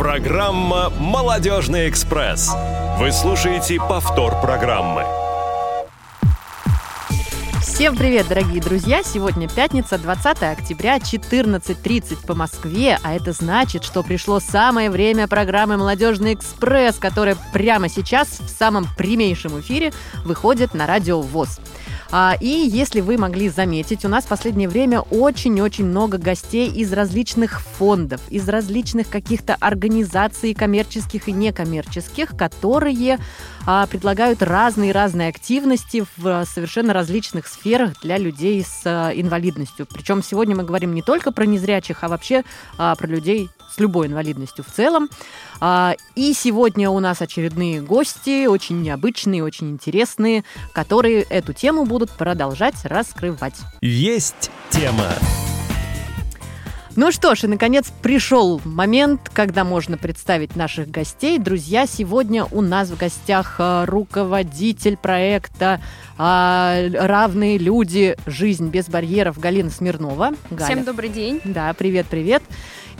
Программа «Молодежный экспресс». Вы слушаете повтор программы. Всем привет, дорогие друзья! Сегодня пятница, 20 октября, 14.30 по Москве, а это значит, что пришло самое время программы «Молодежный экспресс», которая прямо сейчас в самом прямейшем эфире выходит на радио ВОЗ. А, и если вы могли заметить, у нас в последнее время очень-очень много гостей из различных фондов, из различных каких-то организаций коммерческих и некоммерческих, которые а, предлагают разные-разные активности в совершенно различных сферах для людей с а, инвалидностью. Причем сегодня мы говорим не только про незрячих, а вообще про людей с любой инвалидностью в целом. А, и сегодня у нас очередные гости, очень необычные, очень интересные, которые эту тему будут продолжать раскрывать. Есть тема. Ну что ж, и наконец пришел момент, когда можно представить наших гостей. Друзья, сегодня у нас в гостях а, руководитель проекта а, «Равные люди. Жизнь без барьеров» Галина Смирнова. Галя. Всем добрый день. Да, привет-привет.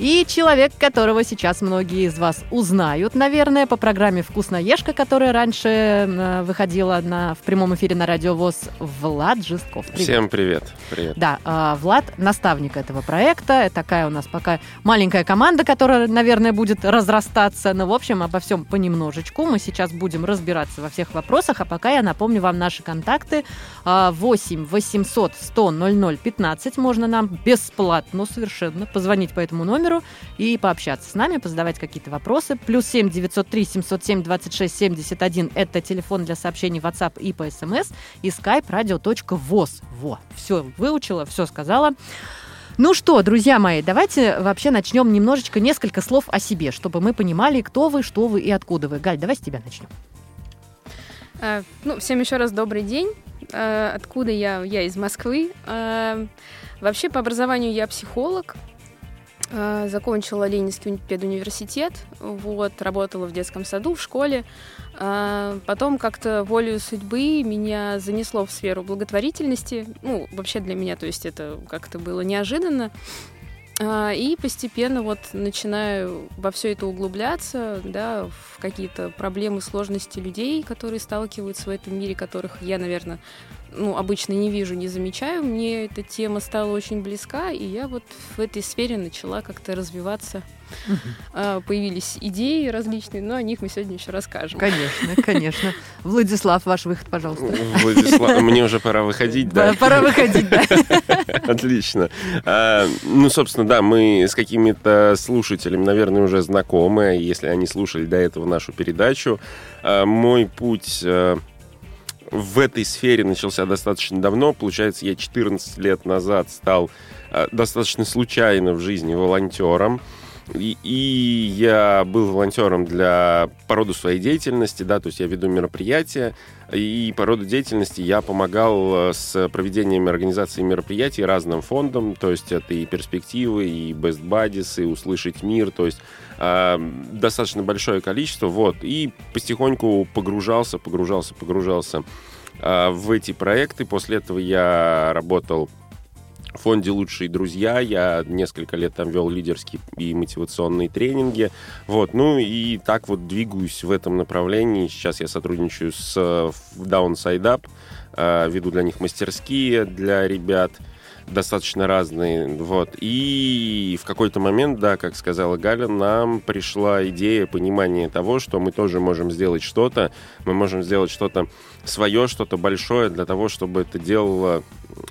И человек, которого сейчас многие из вас узнают, наверное, по программе «Вкусноежка», которая раньше э, выходила на, в прямом эфире на Радио ВОЗ, Влад Жестков. Привет. Всем привет. привет. Да, э, Влад – наставник этого проекта. Такая у нас пока маленькая команда, которая, наверное, будет разрастаться. Но, в общем, обо всем понемножечку. Мы сейчас будем разбираться во всех вопросах. А пока я напомню вам наши контакты. 8 800 100 00 15. Можно нам бесплатно совершенно позвонить по этому номеру номеру и пообщаться с нами, позадавать какие-то вопросы. Плюс 7 903 707 26 71 – это телефон для сообщений WhatsApp и по СМС. И skype radio.voz. Во, все выучила, все сказала. Ну что, друзья мои, давайте вообще начнем немножечко, несколько слов о себе, чтобы мы понимали, кто вы, что вы и откуда вы. Галь, давай с тебя начнем. Uh, ну, всем еще раз добрый день. Uh, откуда я? Я из Москвы. Uh, вообще по образованию я психолог. А, закончила Ленинский педуниверситет, вот, работала в детском саду, в школе. А, потом как-то волею судьбы меня занесло в сферу благотворительности. Ну, вообще для меня, то есть это как-то было неожиданно. А, и постепенно вот начинаю во все это углубляться, да, в какие-то проблемы, сложности людей, которые сталкиваются в этом мире, которых я, наверное, ну, обычно не вижу, не замечаю. Мне эта тема стала очень близка, и я вот в этой сфере начала как-то развиваться. Uh-huh. Появились идеи различные, но о них мы сегодня еще расскажем. Конечно, конечно. Владислав, ваш выход, пожалуйста. Владислав, мне уже пора выходить, да? Пора выходить, да. Отлично. А, ну, собственно, да, мы с какими-то слушателями, наверное, уже знакомы, если они слушали до этого нашу передачу. А, мой путь а, в этой сфере начался достаточно давно. Получается, я 14 лет назад стал э, достаточно случайно в жизни волонтером. И, и я был волонтером для по роду своей деятельности, да, то есть я веду мероприятия, и по роду деятельности я помогал э, с проведением организации мероприятий разным фондам, то есть это и перспективы, и Best Buddies, и Услышать мир, то есть достаточно большое количество, вот, и потихоньку погружался, погружался, погружался э, в эти проекты. После этого я работал в фонде «Лучшие друзья». Я несколько лет там вел лидерские и мотивационные тренинги. Вот, ну и так вот двигаюсь в этом направлении. Сейчас я сотрудничаю с Downside Up, э, веду для них мастерские для ребят достаточно разные, вот. И в какой-то момент, да, как сказала Галя, нам пришла идея, понимание того, что мы тоже можем сделать что-то, мы можем сделать что-то свое, что-то большое для того, чтобы это делало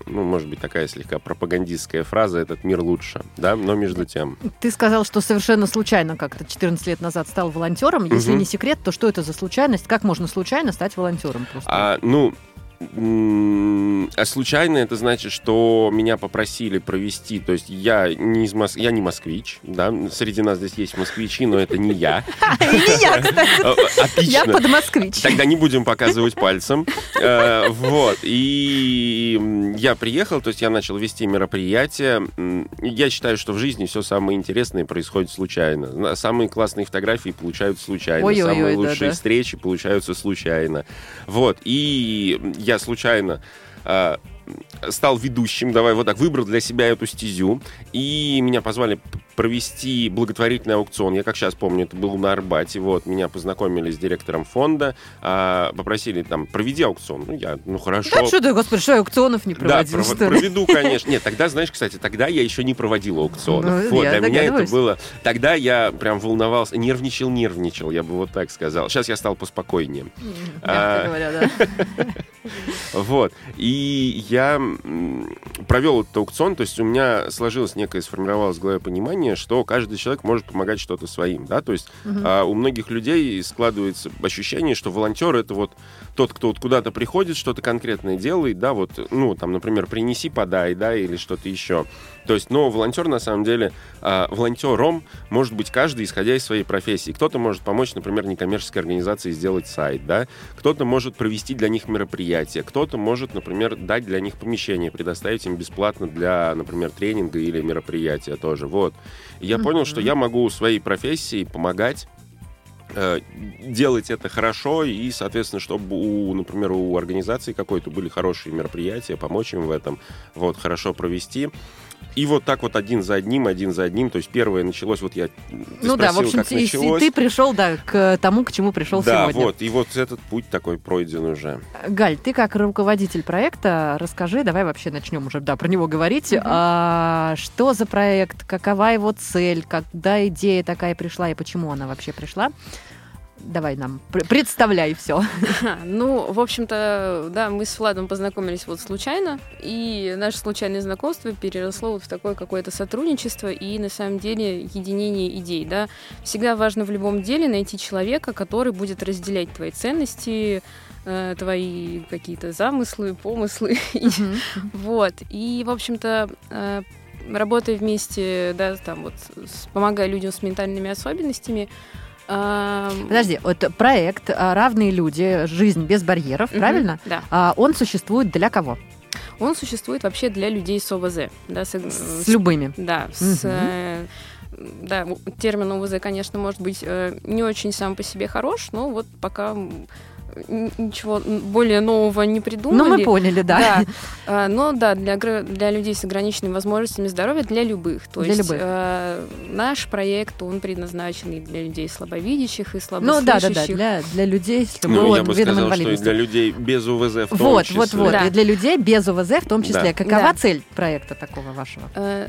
ну, может быть, такая слегка пропагандистская фраза «этот мир лучше», да, но между тем. Ты сказал, что совершенно случайно как-то 14 лет назад стал волонтером. Если угу. не секрет, то что это за случайность? Как можно случайно стать волонтером? Просто? А, ну, а случайно это значит, что меня попросили провести, то есть я не из Мос... я не москвич, да, среди нас здесь есть москвичи, но это не я. Не я, кстати. Отлично. Я под москвич. Тогда не будем показывать пальцем. Э, вот. И я приехал, то есть я начал вести мероприятие. Я считаю, что в жизни все самое интересное происходит случайно. Самые классные фотографии получаются случайно. Самые лучшие встречи получаются случайно. Вот. И я случайно стал ведущим, давай вот так, выбрал для себя эту стезю, и меня позвали провести благотворительный аукцион. Я как сейчас помню, это был на Арбате. Вот, меня познакомили с директором фонда, а, попросили там, проведи аукцион. Ну, я, ну, хорошо. Да что ты, господи, что аукционов не проводил, да, пров- проведу, конечно. Нет, тогда, знаешь, кстати, тогда я еще не проводил аукционов. Ну, вот, для меня это было... Тогда я прям волновался, нервничал, нервничал, я бы вот так сказал. Сейчас я стал поспокойнее. А, Мягко говоря, да. Вот. И я провел этот аукцион, то есть у меня сложилось некое, сформировалось в голове понимание, что каждый человек может помогать что-то своим, да, то есть а, у многих людей складывается ощущение, что волонтер это вот тот, кто вот куда-то приходит, что-то конкретное делает, да, вот, ну, там, например, принеси, подай, да, или что-то еще. То есть, но волонтер, на самом деле, а, волонтером может быть каждый, исходя из своей профессии. Кто-то может помочь, например, некоммерческой организации сделать сайт, да, кто-то может провести для них мероприятие, кто-то может, например, дать для них помещение, предоставить им бесплатно для, например, тренинга или мероприятия тоже, вот. И я понял, что я могу своей профессии помогать э, делать это хорошо и, соответственно, чтобы у, например, у организации какой-то были хорошие мероприятия, помочь им в этом, вот, хорошо провести. И вот так вот один за одним, один за одним. То есть первое началось, вот я ты Ну да, в спросил, общем, как и- и началось. ты пришел, да, к тому, к чему пришел да, сегодня. вот, и вот этот путь такой пройден уже. Галь, ты как руководитель проекта, расскажи, давай вообще начнем уже, да, про него говорить. А, что за проект, какова его цель, когда идея такая пришла и почему она вообще пришла? Давай нам пр- представляй все. Ну, в общем-то, да, мы с Владом познакомились вот случайно, и наше случайное знакомство переросло вот в такое какое-то сотрудничество и, на самом деле, единение идей, да. Всегда важно в любом деле найти человека, который будет разделять твои ценности, э, твои какие-то замыслы, помыслы. Вот. И, в общем-то, э, работая вместе, да, там вот, помогая людям с ментальными особенностями, Подожди, вот проект а, «Равные люди. Жизнь без барьеров», правильно? Да. А, он существует для кого? Он существует вообще для людей с ОВЗ. Да, с, С с- любыми. Да, с, э, да, термин ОВЗ, конечно, может быть э, не очень сам по себе хорош, но вот пока ничего более нового не придумали. Ну, мы поняли, да. Да, А, но да, для, для людей с ограниченными возможностями здоровья, для любых. То Для есть любых. э, наш проект, он предназначен и для людей слабовидящих, и Ну слабослышащих. да, да, да, для, для людей с Ну, любым я бы видом сказал, что и для людей без УВЗ в том Вот, числе. вот, вот. Да. И для людей без ОВЗ в том числе. Да. Какова Да. цель проекта такого вашего? Э,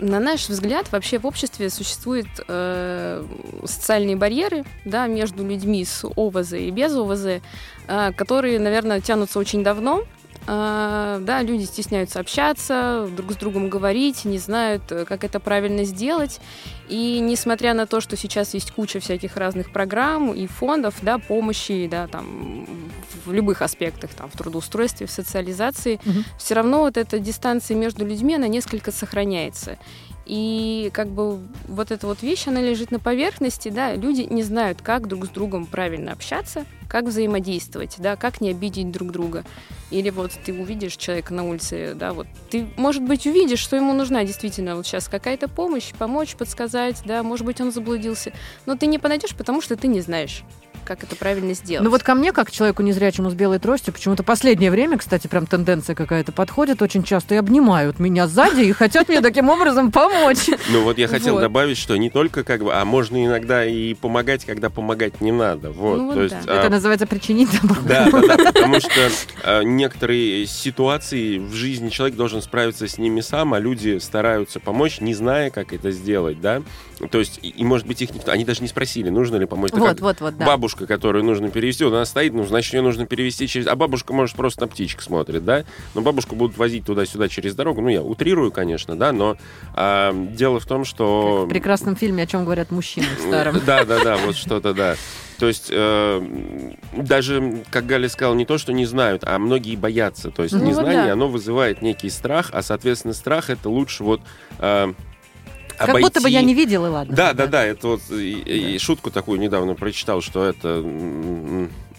На наш взгляд, вообще в обществе существуют э, социальные барьеры да, между людьми с ОВЗ и без ОВЗ, э, которые, наверное, тянутся очень давно. Э, да, люди стесняются общаться, друг с другом говорить, не знают, э, как это правильно сделать. И несмотря на то, что сейчас есть куча всяких разных программ и фондов, да, помощи, да, там, в любых аспектах, там, в трудоустройстве, в социализации, Мгм. все равно вот эта дистанция между людьми, она несколько сохраняется. И как бы вот эта вот вещь, она лежит на поверхности, да, люди не знают, как друг с другом правильно общаться, как взаимодействовать, да, как не обидеть друг друга. Или вот ты увидишь человека на улице, да, вот ты, может быть, увидишь, что ему нужна действительно вот сейчас какая-то помощь, помочь, подсказать, да, может быть, он заблудился, но ты не подойдешь, потому что ты не знаешь, как это правильно сделать. Ну вот ко мне, как человеку незрячему с белой тростью, почему-то последнее время, кстати, прям тенденция какая-то подходит очень часто и обнимают меня сзади и хотят мне таким образом помочь. Ну вот я хотел добавить, что не только как бы, а можно иногда и помогать, когда помогать не надо. Вот, Ну то есть, а, Это называется причинить добро. Да, да, да, потому что э, некоторые ситуации в жизни человек должен справиться с ними сам, а люди стараются помочь, не зная, как это сделать, да. То есть, и, может быть, их никто, они даже не спросили, нужно ли помочь. Вот, вот, вот, да. Бабушка, которую нужно перевести, она стоит, ну, значит, ее нужно перевести через... А бабушка, может, просто на птичек смотрит, да? Но бабушку будут возить туда-сюда через дорогу. Ну, я утрирую, конечно, да, но а, дело в том, что... В прекрасном фильме, о чем говорят мужчины в старом. Да, да, да, вот что-то, да. То есть э, даже, как Галя сказала, не то, что не знают, а многие боятся. То есть Ну незнание, да. оно вызывает некий страх, а, соответственно, страх это лучше вот э, Как будто бы обойти- я не видел, и ладно. Да, да, да, это вот и, и шутку такую недавно прочитал, что это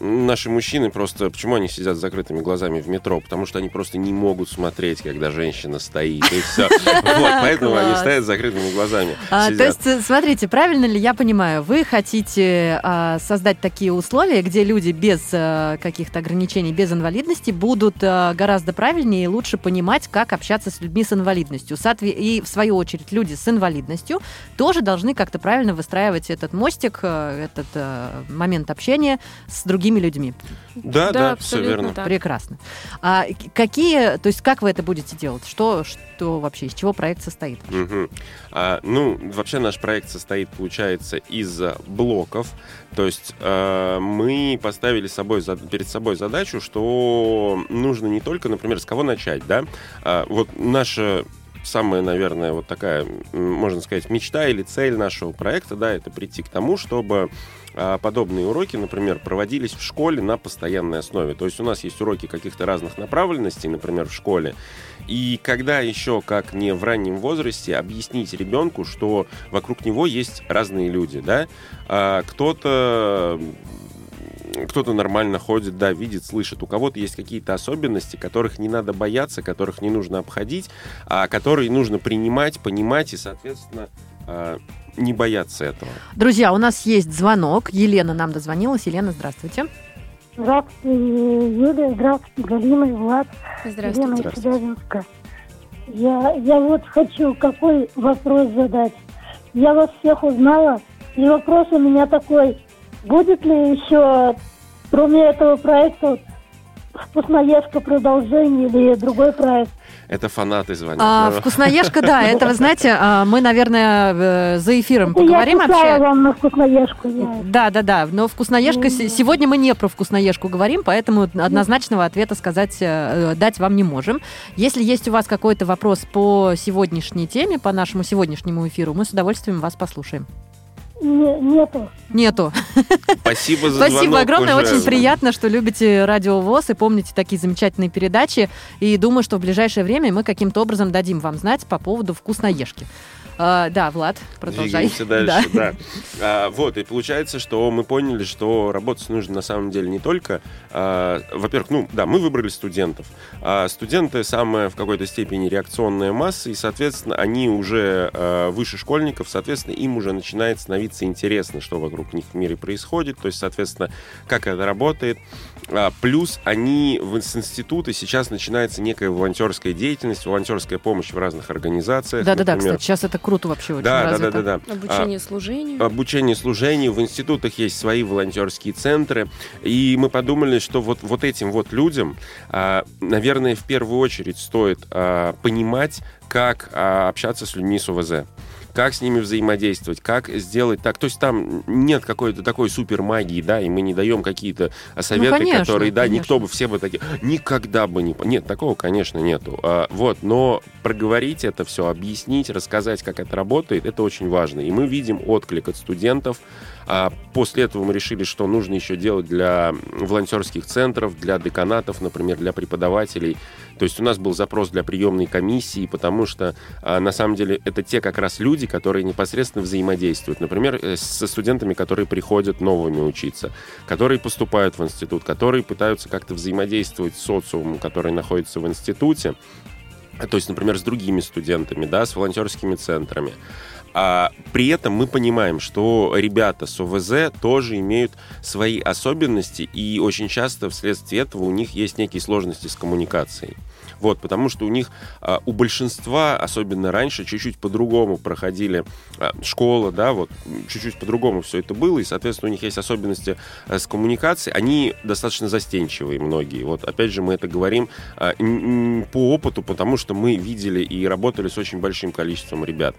наши мужчины просто... Почему они сидят с закрытыми глазами в метро? Потому что они просто не могут смотреть, когда женщина стоит. И все. Вот, поэтому они стоят с закрытыми глазами. А, то есть, э, смотрите, правильно ли я понимаю, вы хотите а, создать такие условия, где люди без а, каких-то ограничений, без инвалидности будут а, гораздо правильнее и лучше понимать, как общаться с людьми с инвалидностью. И, в свою очередь, люди с инвалидностью тоже должны как-то правильно выстраивать этот мостик, э, этот э, момент общения с другими людьми. Да, да, все абсолютно верно. так. Прекрасно. А какие, то есть как вы это будете делать? Что, что вообще, из чего проект состоит? Мгм. А, ну, вообще наш проект состоит, получается, из блоков. То есть а, мы поставили собой, за- перед собой задачу, что нужно не только, например, с кого начать, да? А, вот наша самая, наверное, вот такая, можно сказать, мечта или цель нашего проекта, да, это прийти к тому, чтобы подобные уроки, например, проводились в школе на постоянной основе. То есть у нас есть уроки каких-то разных направленностей, например, в школе. И когда еще, как не в раннем возрасте, объяснить ребенку, что вокруг него есть разные люди, да? А, кто-то кто-то нормально ходит, да, видит, слышит. У кого-то есть какие-то особенности, которых не надо бояться, которых не нужно обходить, а которые нужно принимать, понимать и, соответственно, а, не бояться этого. Друзья, у нас есть звонок. Елена нам дозвонилась. Елена, здравствуйте. Здравствуйте, Юлия, здравствуйте, Галина и Влад, Елена из Здравствуйте. Я, я вот хочу какой вопрос задать. Я вас всех узнала, и вопрос у меня такой. Будет ли еще, кроме этого проекта, «Вкусноежка» продолжение или другой проект? Это фанаты звонят. А, Да. вкусноежка, да, это, вы знаете, а, мы, наверное, э, за эфиром Это поговорим я писала вообще. вам на «Вкусноежку». Я... Да, да, да. Но вкусноежка се- сегодня мы не про вкусноежку говорим, поэтому однозначного ответа сказать, э, дать вам не можем. Если есть у вас какой-то вопрос по сегодняшней теме, по нашему сегодняшнему эфиру, мы с удовольствием вас послушаем. Не- нету. Нету. Спасибо за Спасибо огромное, уже. очень приятно, что любите Радио ВОЗ и помните такие замечательные передачи. И думаю, что в ближайшее время мы каким-то образом дадим вам знать по поводу вкусноежки. А, да, Влад, продолжай. Двигаемся дальше, да. А, вот, и получается, что мы поняли, что работать нужно на самом деле не только... а, во-первых, ну, да, мы выбрали студентов. А студенты самая в какой-то степени реакционная масса, и, соответственно, они уже а, выше школьников, соответственно, им уже начинает становиться интересно, что вокруг них в мире происходит, то есть, соответственно, как это работает. А, плюс они в, с института сейчас начинается некая волонтерская деятельность, волонтерская помощь в разных организациях. Да-да-да, например. кстати, сейчас это круто вообще очень Да, да, развито. да, да, да. Обучение служению. Обучение служению. В институтах есть свои волонтерские центры. И мы подумали, что вот, вот этим вот людям, а, наверное, в первую очередь стоит а, понимать, как а, общаться с людьми с ОВЗ как с ними взаимодействовать, как сделать так. То есть там нет какой-то такой супер магии, да, и мы не даем какие-то а, советы, конечно, которые, да, конечно. никто бы, все бы такие, никогда бы не... по-». Нет, такого, конечно, нету. А, вот, но проговорить это все, объяснить, рассказать, как это работает, это очень важно. И мы видим отклик от студентов. А после этого мы решили, что нужно еще делать для волонтерских центров, для деканатов, например, для преподавателей. То есть у нас был запрос для приемной комиссии, потому что а, на самом деле это те как раз люди, которые непосредственно взаимодействуют. Например, э, со студентами, которые приходят новыми учиться, которые поступают в институт, которые пытаются как-то взаимодействовать с социумом, который находится в институте. То есть, например, с другими студентами, да, с волонтерскими центрами. А при этом мы понимаем, что ребята с ОВЗ тоже имеют свои особенности, и очень часто вследствие этого у них есть некие сложности с коммуникацией. Вот, потому что у них, а, у большинства, особенно раньше, чуть-чуть по-другому проходили а, школа, да, вот, чуть-чуть по-другому все это было, и, соответственно, у них есть особенности а, с коммуникацией. Они достаточно застенчивые многие. Вот, опять же, мы это говорим по опыту, потому что мы видели и работали с очень большим количеством ребят.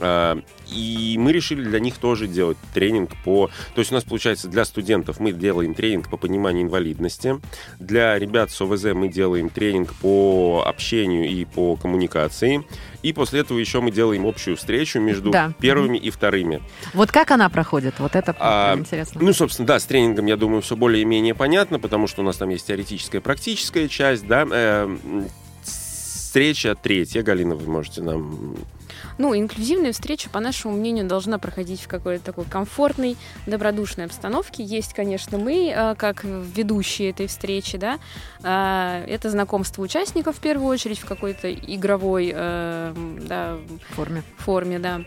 А, И мы решили для них тоже делать тренинг по... То есть у нас, получается, для студентов мы делаем тренинг по пониманию инвалидности. Для ребят с ОВЗ мы делаем тренинг по общению и по коммуникации. И после этого еще мы делаем общую встречу между Да. первыми и вторыми. Вот как она проходит? Вот это А, интересно. Ну, собственно, да, с тренингом, я думаю, все более-менее понятно, потому что у нас там есть теоретическая, практическая часть, да. Э, встреча третья, Галина, вы можете нам Ну, инклюзивная встреча, по нашему мнению, должна проходить в какой-то такой комфортной, добродушной обстановке. Есть, конечно, мы, э, как ведущие этой встречи, да, э, это знакомство участников в первую очередь в какой-то игровой э, да, форме. форме, да.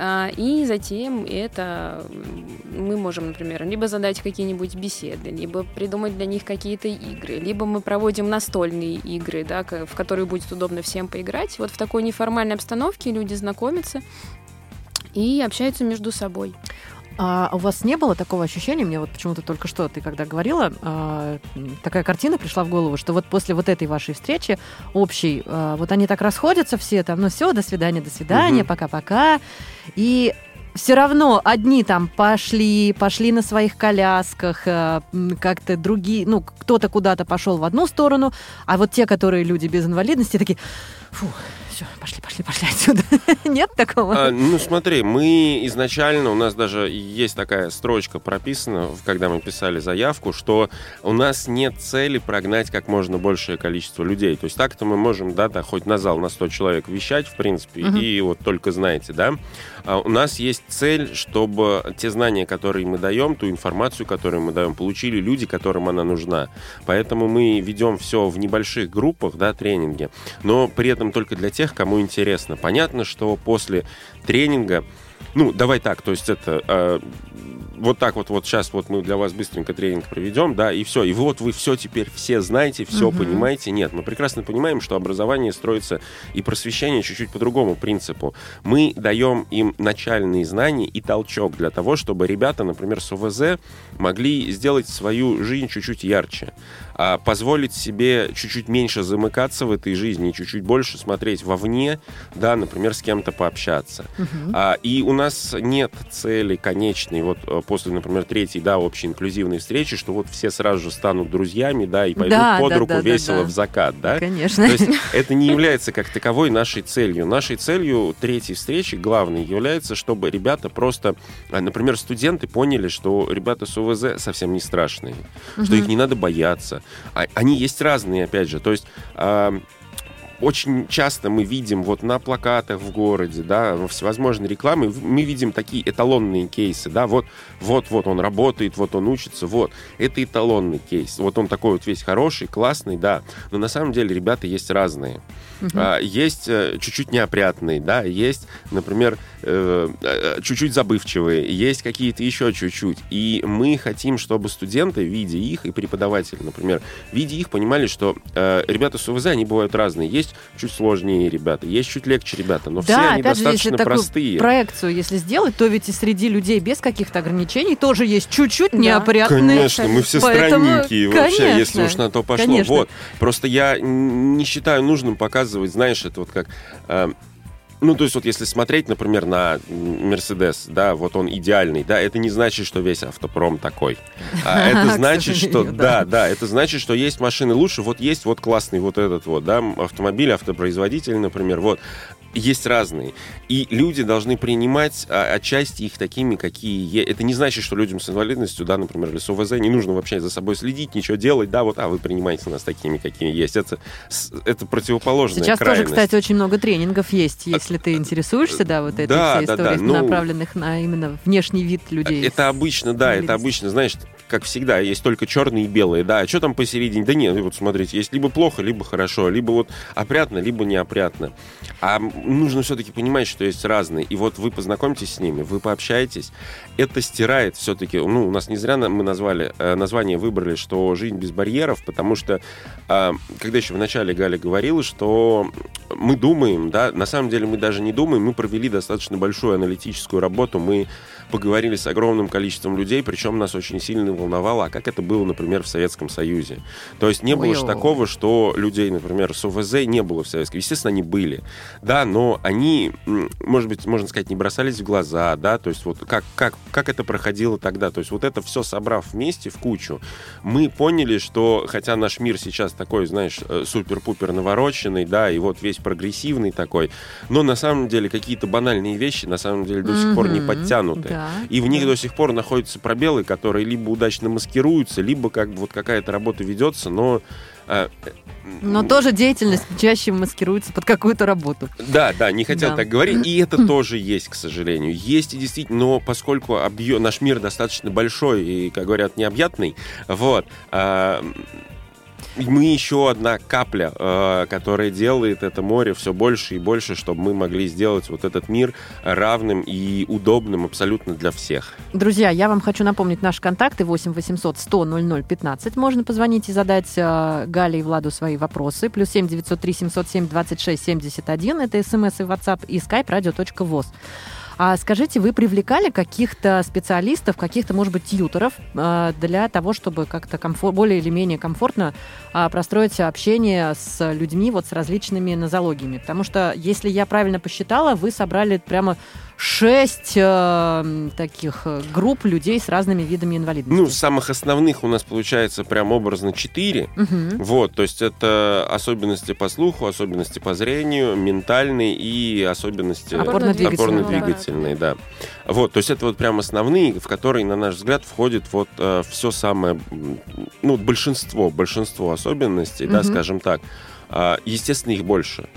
А, И затем это мы можем, например, либо задать какие-нибудь беседы, либо придумать для них какие-то игры, либо мы проводим настольные игры, да, в которые будет удобно всем поиграть. Вот в такой неформальной обстановке люди знакомятся и общаются между собой. А у вас не было такого ощущения, мне вот почему-то только что ты когда говорила, а, такая картина пришла в голову, что вот после вот этой вашей встречи общей, а, вот они так расходятся все там, ну все, до свидания, до свидания, Мгм. пока-пока, и все равно одни там пошли, пошли на своих колясках, а, как-то другие, ну, кто-то куда-то пошел в одну сторону, а вот те, которые люди без инвалидности, такие, фу, все, пошли, пошли, пошли отсюда. Нет такого? А, ну, смотри, мы изначально, у нас даже есть такая строчка прописана, когда мы писали заявку, что у нас нет цели прогнать как можно большее количество людей. То есть так-то мы можем, да, да, хоть на зал на 100 человек вещать, в принципе, Мгм. и вот только знаете, да. А у нас есть цель, чтобы те знания, которые мы даем, ту информацию, которую мы даем, получили люди, которым она нужна. Поэтому мы ведем все в небольших группах, да, тренинги, но при этом только для тех, кому интересно. Понятно, что после тренинга, ну, давай так, то есть это э, вот так вот, вот сейчас вот мы для вас быстренько тренинг проведем, да, и все, и вот вы все теперь все знаете, все Мгм. понимаете. Нет, мы прекрасно понимаем, что образование строится и просвещение чуть-чуть по другому принципу. Мы даем им начальные знания и толчок для того, чтобы ребята, например, с ОВЗ могли сделать свою жизнь чуть-чуть ярче, а, позволить себе чуть-чуть меньше замыкаться в этой жизни, чуть-чуть больше смотреть вовне, да, например, с кем-то пообщаться. Мгм. А, и у нас нет цели конечной, вот э, после, например, третьей, да, общей инклюзивной встречи, что вот все сразу же станут друзьями, да, и пойдут Да, под да, руку да, весело да. в закат, да. Конечно. То есть это не является как таковой нашей целью. Нашей целью третьей встречи, главной, является, чтобы ребята просто, а, например, студенты поняли, что ребята с УВЗ совсем не страшные, что их не надо бояться. А- Они есть разные, опять же. То есть очень часто мы видим вот на плакатах в городе, да, во всевозможной рекламе, мы видим такие эталонные кейсы, да, вот, вот, вот он работает, вот он учится, вот, это эталонный кейс, вот он такой вот весь хороший, классный, да, но на самом деле ребята есть разные. А, есть э, чуть-чуть неопрятные, да, есть, например, э, э, чуть-чуть забывчивые, есть какие-то еще чуть-чуть. И мы хотим, чтобы студенты, видя их, и преподаватели, например, видя их, понимали, что э, ребята с УВЗ, они бывают разные. Есть чуть сложнее ребята, есть чуть легче ребята, но все Да, они опять же, если достаточно такую простые. проекцию, если сделать, то ведь и среди людей без каких-то ограничений тоже есть чуть-чуть Да. неопрятные. Конечно, мы все Поэтому, странненькие вообще, конечно, если уж на то пошло. конечно. Вот. Просто я не считаю нужным показывать, знаешь, это вот как... э, ну, то есть вот если смотреть, например, на Мерседес, да, вот он идеальный, да, это не значит, что весь автопром такой. А это значит, что, да, да, это значит, что есть машины лучше, вот есть вот классный вот этот вот, да, автомобиль, автопроизводитель, например, вот. Есть разные. И люди должны принимать а, отчасти их такими, какие есть. Это не значит, что людям с инвалидностью, да, например, или с ОВЗ, не нужно вообще за собой следить, ничего делать, да, вот, а вы принимаете нас такими, какими есть. Это, это противоположная Сейчас тоже, крайность. кстати, очень много тренингов есть, если ты интересуешься, да, вот этой Да, всей да, да, историей, ну, направленных на именно внешний вид людей. Это обычно, да, это обычно, знаешь, как всегда, есть только черные и белые, да, а что там посередине? Да нет, вот смотрите, есть либо плохо, либо хорошо, либо вот опрятно, либо неопрятно. А нужно все-таки понимать, что есть разные, и вот вы познакомитесь с ними, вы пообщаетесь, это стирает все-таки, ну, у нас не зря мы назвали, э, название выбрали, что «Жизнь без барьеров», потому что, а, когда еще в начале Галя говорила, что мы думаем, да, на самом деле мы даже не думаем, мы провели достаточно большую аналитическую работу, мы поговорили с огромным количеством людей, причем нас очень сильно волновало, а как это было, например, в Советском Союзе. То есть не было же такого, что людей, например, с ОВЗ не было в Советском. Естественно, они были, да, но они, может быть, можно сказать, не бросались в глаза, да, то есть вот как, как, как это проходило тогда. То есть вот это все собрав вместе в кучу, мы поняли, что хотя наш мир сейчас такой, знаешь, э, супер-пупер навороченный, да, и вот весь прогрессивный такой, но на самом деле какие-то банальные вещи на самом деле до сих пор не подтянуты. Да, И в них да. до сих пор находятся пробелы, которые либо удачно маскируются, либо как бы вот какая-то работа ведется, но А, Но тоже деятельность чаще маскируется под какую-то работу. Да, да, не хотел Да. так говорить. И это тоже есть, к сожалению. Есть и действительно, но поскольку объем, наш мир достаточно большой и, как говорят, необъятный, вот, а, мы еще одна капля, а, которая делает это море все больше и больше, чтобы мы могли сделать вот этот мир равным и удобным абсолютно для всех. Друзья, я вам хочу напомнить наши контакты 8 800 100 00 15. Можно позвонить и задать э, Гале и Владу свои вопросы. Плюс 7 903 707 26 71. Это смс и WhatsApp и skype radio.voz. А скажите, вы привлекали каких-то специалистов, каких-то, может быть, тьюторов э, для того, чтобы как-то комфор- более или менее комфортно а, простроить общение с людьми вот с различными нозологиями? Потому что, если я правильно посчитала, вы собрали прямо шесть э, таких э, групп людей с разными видами инвалидности. Ну, самых основных у нас получается прям образно четыре. Мгм. Вот, то есть это особенности по слуху, особенности по зрению, ментальные и особенности Опорно-двигательные. опорно-двигательные, да. Вот, то есть это вот прям основные, в которые, на наш взгляд, входит вот все самое, ну, большинство, большинство особенностей, да, Мгм. скажем так. А, естественно, их больше.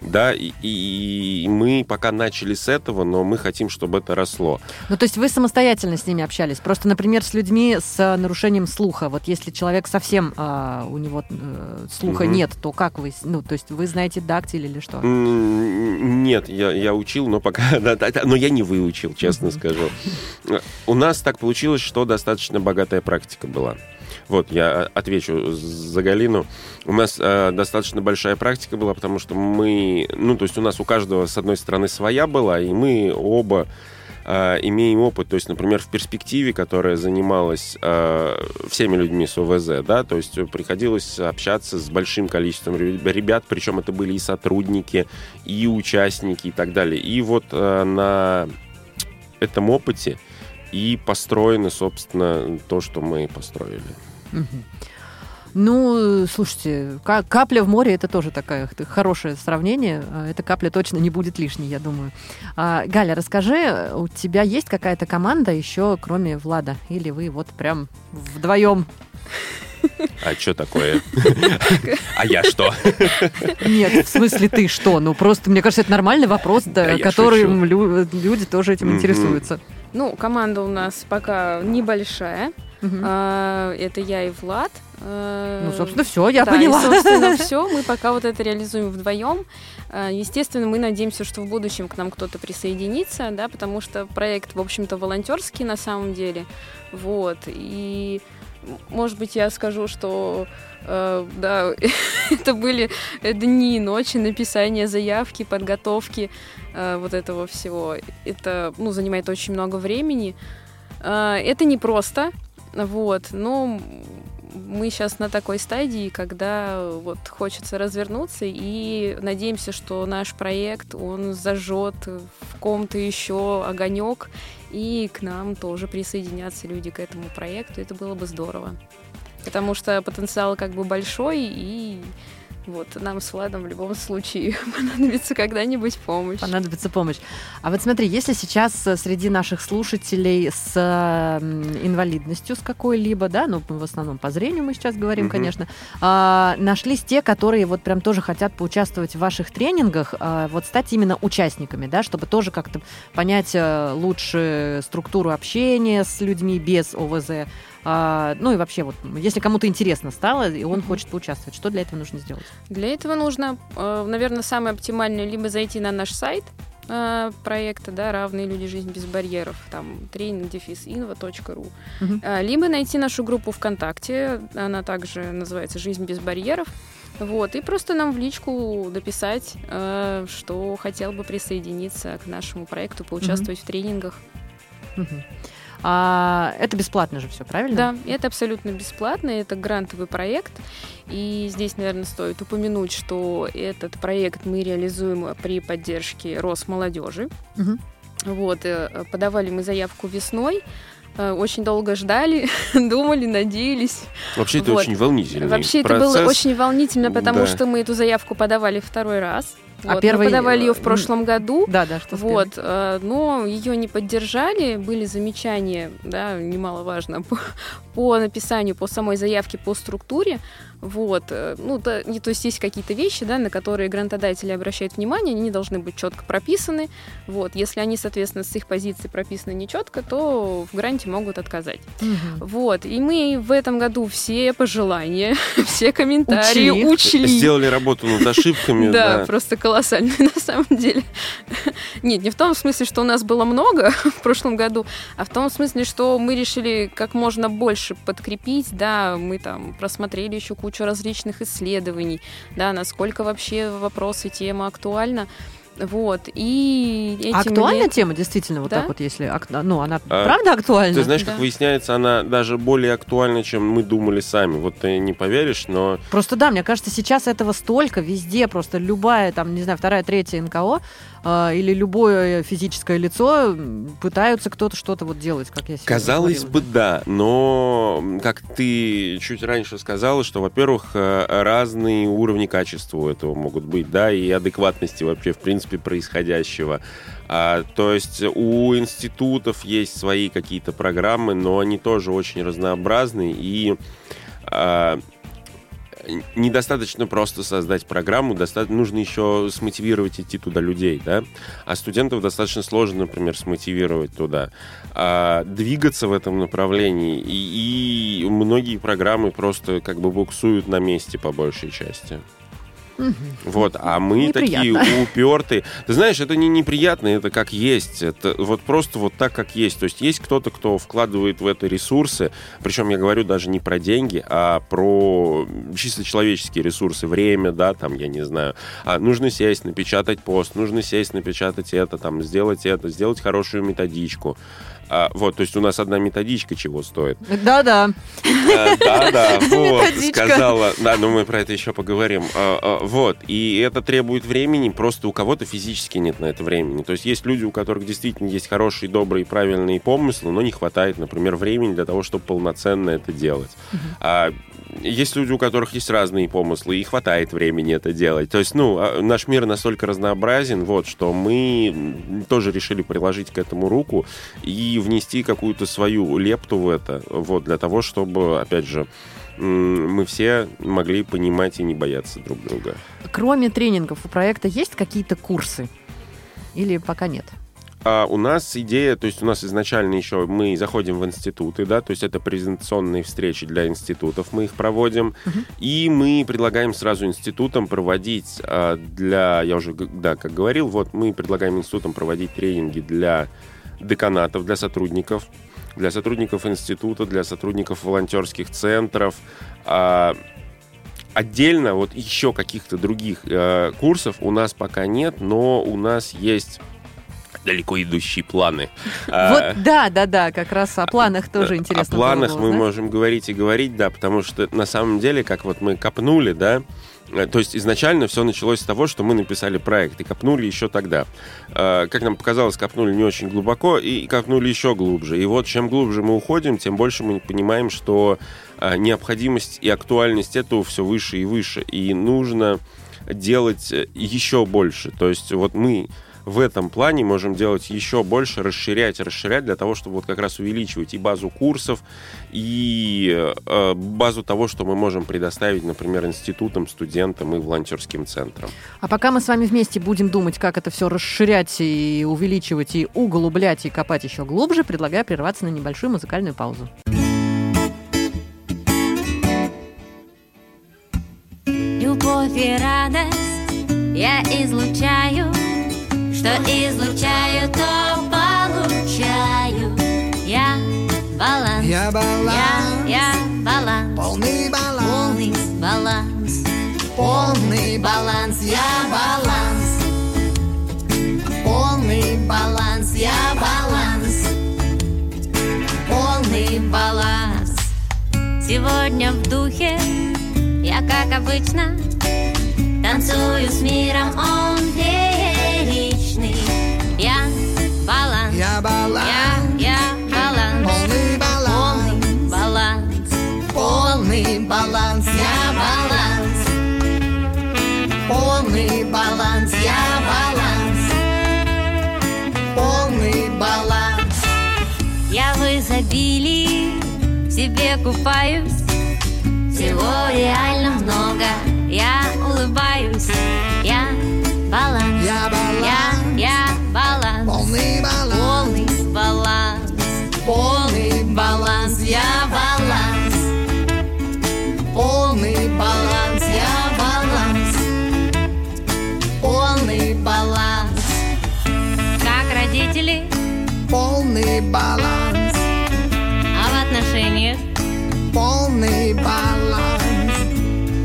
Да, и, и- и мы пока начали с этого, но мы хотим, чтобы это росло. Ну, то есть вы самостоятельно с ними общались? Просто, например, с людьми с э, нарушением слуха. Вот если человек совсем а, у него э, слуха Мгм. нет, то как вы, ну, то есть вы знаете дактиль или что? Нет, я, я учил, но пока, но я не выучил, честно скажу. У нас так получилось, что достаточно богатая практика была. Вот, я отвечу за Галину. У нас э, достаточно большая практика была, потому что мы, ну, то есть у нас у каждого, с одной стороны, своя была, и мы оба э, имеем опыт, то есть, например, в перспективе, которая занималась э, всеми людьми с ОВЗ, да, то есть э, приходилось общаться с большим количеством реб- ребят, причем это были и сотрудники, и участники, и так далее. И вот э, на этом опыте и построено, собственно, то, что мы построили. Ну, э, слушайте, ка- капля в море это тоже такое хорошее сравнение. А, Эта капля точно не будет лишней, я думаю. А, Галя, расскажи, у тебя есть какая-то команда еще, кроме Влада? Или вы вот прям вдвоем? А что такое? А я что? Нет, в смысле ты что? Ну, просто, мне кажется, это нормальный вопрос, да, которым лю- люди тоже этим интересуются. Ну, команда у нас пока небольшая. А, это я и Влад. А, Ну, собственно, все, я да, поняла. И, собственно, все. Мы пока вот это реализуем вдвоем. А, Естественно, мы надеемся, что в будущем к нам кто-то присоединится, да, потому что проект, в общем-то, волонтерский на самом деле. Вот. И, может быть, я скажу, что э, да, это были дни и ночи написания заявки, подготовки э, вот этого всего. Это, ну, занимает очень много времени. А, Это непросто, вот, но мы сейчас на такой стадии, когда вот хочется развернуться и надеемся, что наш проект, он зажжет в ком-то еще огонек, и к нам тоже присоединятся люди к этому проекту. Это было бы здорово. Потому что потенциал как бы большой, и вот нам с Владом в любом случае понадобится когда-нибудь помощь. Понадобится помощь. А вот смотри, если сейчас э, среди наших слушателей с инвалидностью с какой-либо, да, ну, в основном по зрению мы сейчас говорим, Мгм. конечно, а, нашлись те, которые вот прям тоже хотят поучаствовать в ваших тренингах, а, вот стать именно участниками, да, чтобы тоже как-то понять э, лучше структуру общения с людьми без ОВЗ, а, ну и вообще вот, если кому-то интересно стало, и он Мгм. хочет поучаствовать, что для этого нужно сделать? Для этого нужно, наверное, самое оптимальное либо зайти на наш сайт э, проекта, да, равные люди жизнь без барьеров, там тренинг-инва.ру, Мгм. Э, либо найти нашу группу ВКонтакте, она также называется «Жизнь без барьеров», вот, и просто нам в личку дописать, э, что хотел бы присоединиться к нашему проекту, поучаствовать в тренингах. Мгм. А, это бесплатно же все, правильно? Да, это абсолютно бесплатно, это грантовый проект. И здесь, наверное, стоит упомянуть, что этот проект мы реализуем при поддержке Росмолодежи. Мгм. Вот, э, подавали мы заявку весной, э, очень долго ждали, думали, надеялись. Вообще это Вот. очень волнительный Вообще это процесс. было очень волнительно, потому Да. что мы эту заявку подавали второй раз. А Вот, первый, мы подавали ее э, в прошлом году. Да, да, что Вот, э, но ее не поддержали, были замечания, да, немаловажно, по, по написанию, по самой заявке, по структуре. Вот, э, ну, то, то есть есть какие-то вещи, да, на которые грантодатели обращают внимание, они должны быть четко прописаны. Вот, если они, соответственно, с их позиции прописаны нечетко, то в гранте могут отказать. Мгм. Вот, и мы в этом году все пожелания, все комментарии Учли. учли. Сделали работу над ошибками. Да, просто колоссально на самом деле. Нет, не в том смысле, что у нас было много в прошлом году, а в том смысле, что мы решили как можно больше подкрепить, да, мы там просмотрели еще кучу различных исследований, да, насколько вообще вопрос и тема актуальна. Вот, и этим А актуальна летом- тема, действительно, вот Да? так вот, если... Ну, она А, правда актуальна? Ты знаешь, Да. как выясняется, она даже более актуальна, чем мы думали сами. Вот ты не поверишь, но Просто да, мне кажется, сейчас этого столько везде, просто любая, там, не знаю, вторая, третья НКО или любое физическое лицо пытаются кто-то что-то вот делать, как я сегодня Казалось говорила. бы, да, но как ты чуть раньше сказала, что, во-первых, э, разные уровни качества у этого могут быть, да, и адекватности вообще, в принципе, происходящего. А, то есть у институтов есть свои какие-то программы, но они тоже очень разнообразны, и а, недостаточно просто создать программу, доста- нужно еще смотивировать идти туда людей, да, а студентов достаточно сложно, например, смотивировать туда. А двигаться в этом направлении, и, и многие программы просто как бы буксуют на месте по большей части. Вот, а мы такие Неприятно. упертые. Ты знаешь, это не неприятно, это как есть. Это вот просто вот так, как есть. То есть есть кто-то, кто вкладывает в это ресурсы, причем я говорю даже не про деньги, а про чисто человеческие ресурсы, время, да, там, я не знаю. А нужно сесть, напечатать пост, нужно сесть, напечатать это, там, сделать это, сделать хорошую методичку. А, вот, то есть у нас одна методичка чего стоит. Да-да. Э, Да, да, вот, сказала. Да, но мы про это еще поговорим. А, а, Вот, и это требует времени, просто у кого-то физически нет на это времени. То есть есть люди, у которых действительно есть хорошие, добрые, правильные помыслы, но не хватает, например, времени для того, чтобы полноценно это делать. Есть люди, у которых есть разные помыслы, и хватает времени это делать. То есть, ну, а, наш мир настолько разнообразен, вот, что мы тоже решили приложить к этому руку и внести какую-то свою лепту в это, вот, для того, чтобы, опять же, мы все могли понимать и не бояться друг друга. Кроме тренингов у проекта есть какие-то курсы? Или пока нет? А у нас идея, то есть у нас изначально еще мы заходим в институты, да, то есть это презентационные встречи для институтов, мы их проводим, и мы предлагаем сразу институтам проводить а, для, я уже, да, как говорил, вот мы предлагаем институтам проводить тренинги для деканатов, для сотрудников, для сотрудников института, для сотрудников волонтерских центров, а, Отдельно вот еще каких-то других э, курсов у нас пока нет, но у нас есть далеко идущие планы. А, Вот да, да, да, как раз о планах тоже интересно. О планах мы можем говорить и говорить, да, потому что на самом деле, как вот мы копнули, да, э, то есть изначально все началось с того, что мы написали проект и копнули еще тогда. Э, Как нам показалось, копнули не очень глубоко и копнули еще глубже. И вот чем глубже мы уходим, тем больше мы понимаем, что э, необходимость и актуальность этого все выше и выше. И нужно делать э, еще больше. То есть вот мы в этом плане можем делать еще больше, расширять, расширять для того, чтобы вот как раз увеличивать и базу курсов, и э, базу того, что мы можем предоставить, например, институтам, студентам и волонтерским центрам. А пока мы с вами вместе будем думать, как это все расширять и увеличивать, и углублять, и копать еще глубже, предлагаю прерваться на небольшую музыкальную паузу. Любовь и радость я излучаю, что излучаю, то получаю. Я баланс, Я я, баланс, я баланс, полный баланс, полный баланс, полный баланс, я баланс, полный баланс, я баланс, полный баланс. Сегодня в духе я, как обычно, танцую с миром, он фееричный. Я я, баланс, я баланс. полный баланс, Полный баланс, полный баланс, я баланс, полный баланс, я баланс, полный баланс. я в изобилии в себе купаюсь, Всего реально много. Я улыбаюсь. Я баланс. Я баланс. Я, я Полный баланс. А в отношениях Полный баланс.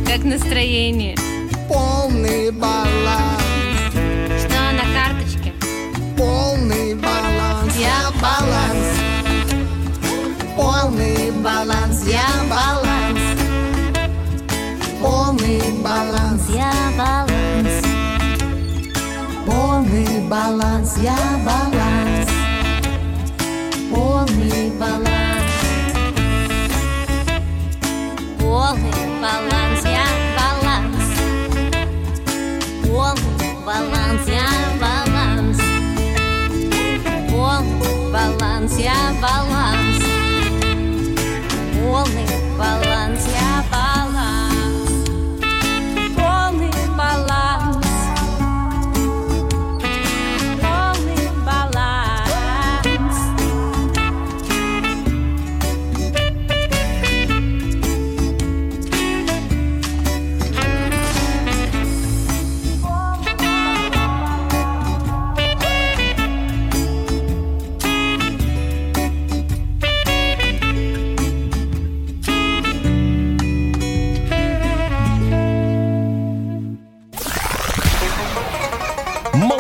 Как настроение Полный баланс. Что на карточке Полный баланс. Я баланс. Полный баланс. Я баланс. Полный баланс. Я баланс Полный баланс. Я баланс. Полный баланс Полный баланс Я баланс Полный баланс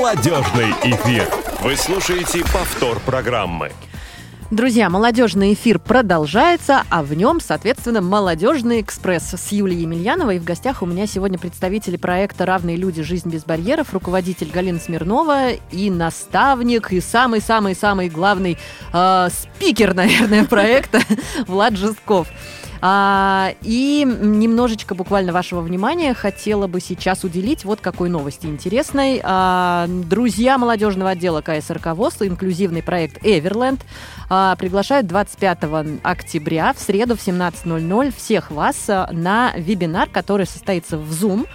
Молодежный эфир. Вы слушаете повтор программы. Друзья, молодежный эфир продолжается, а в нем, соответственно, молодежный экспресс с Юлией Емельяновой. И в гостях у меня сегодня представители проекта «Равные люди. Жизнь без барьеров», руководитель Галина Смирнова и наставник, и самый-самый-самый главный э, спикер, наверное, проекта Влад Жестков. А, и немножечко буквально вашего внимания хотела бы сейчас уделить вот какой новости интересной. А, друзья молодежного отдела КСРК ВОЗ, инклюзивный проект «Эверленд», а, приглашают 25 октября в среду в 17.00 всех вас а, на вебинар, который состоится в Zoom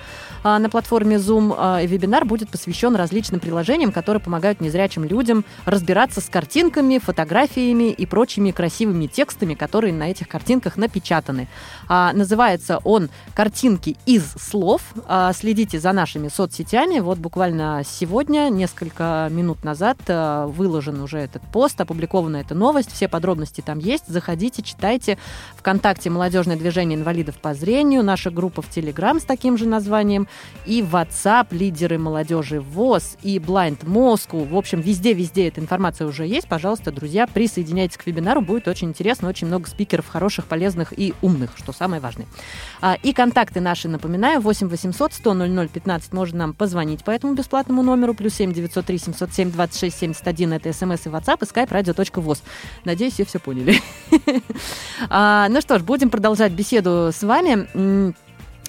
на платформе Zoom. А, Вебинар будет посвящен различным приложениям, которые помогают незрячим людям разбираться с картинками, фотографиями и прочими красивыми текстами, которые на этих картинках напечатаны. А, Называется он «Картинки из слов». А, Следите за нашими соцсетями. Вот буквально сегодня, несколько минут назад, а, выложен уже этот пост, опубликована эта новость. Все подробности там есть. Заходите, читайте. ВКонтакте «Молодежное движение инвалидов по зрению», наша группа в Телеграм с таким же названием, и WhatsApp, лидеры молодежи ВОЗ, и Blind Moscow. В общем, везде-везде эта информация уже есть. Пожалуйста, друзья, присоединяйтесь к вебинару. Будет очень интересно, очень много спикеров хороших, полезных и умных, что самое важное. А, И контакты наши, напоминаю, 8 800 100 00 15 можно нам позвонить по этому бесплатному номеру, плюс 7 903 707 26 71, это смс и WhatsApp, и skype radio.voz. Надеюсь, все все поняли. А, Ну что ж, будем продолжать беседу с вами.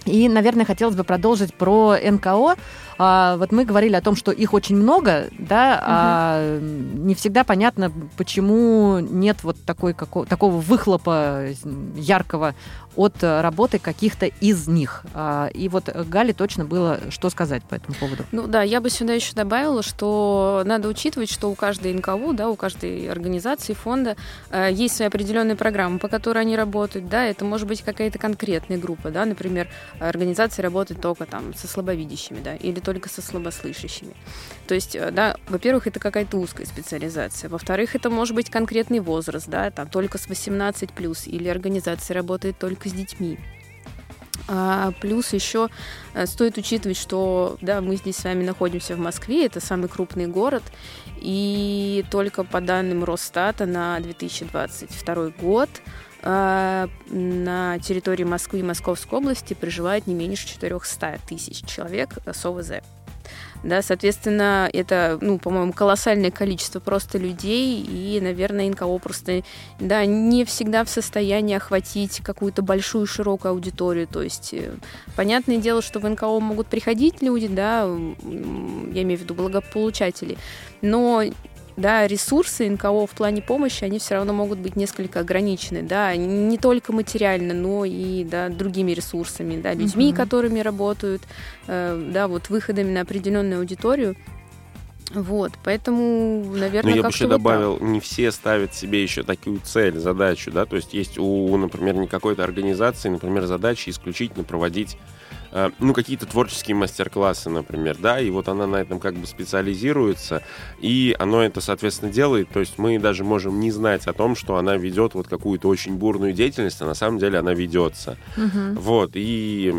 И, наверное, хотелось бы продолжить про НКО. А, вот мы говорили о том, что их очень много, да, а не всегда понятно, почему нет вот такой, како- такого выхлопа яркого от работы каких-то из них. А, И вот Гале точно было что сказать по этому поводу. Ну да, я бы сюда еще добавила, что надо учитывать, что у каждой НКО, да, у каждой организации, фонда э, есть свои определенные программы, по которой они работают, да, это может быть какая-то конкретная группа, да, например, организация работает только там со слабовидящими, да, или только со слабослышащими. То есть, э, да, во-первых, это какая-то узкая специализация, во-вторых, это может быть конкретный возраст, да, там только с 18 плюс, или организация работает только с детьми. А, плюс еще э, стоит учитывать, что да, мы здесь с вами находимся в Москве, это самый крупный город, и только по данным Росстата на 2022 год на территории Москвы и Московской области проживает не меньше 400 тысяч человек с ОВЗ. Да, соответственно, это, ну, по-моему, колоссальное количество просто людей, и, наверное, НКО просто, да, не всегда в состоянии охватить какую-то большую, широкую аудиторию. То есть, э, понятное дело, что в НКО могут приходить люди, да, я имею в виду благополучатели, но да, ресурсы НКО в плане помощи, они все равно могут быть несколько ограничены, да, не только материально, но и, да, другими ресурсами, да, людьми, Мгм. которыми работают, э, да, вот выходами на определенную аудиторию. Вот, поэтому, наверное, Но я бы еще вот так. добавил, не все ставят себе еще такую цель, задачу, да, то есть есть у, например, не какой-то организации, например, задача исключительно проводить ну, какие-то творческие мастер-классы, например, да, и вот она на этом как бы специализируется, и оно это, соответственно, делает, то есть мы даже можем не знать о том, что она ведет вот какую-то очень бурную деятельность, а на самом деле она ведется. Мгм. Вот, и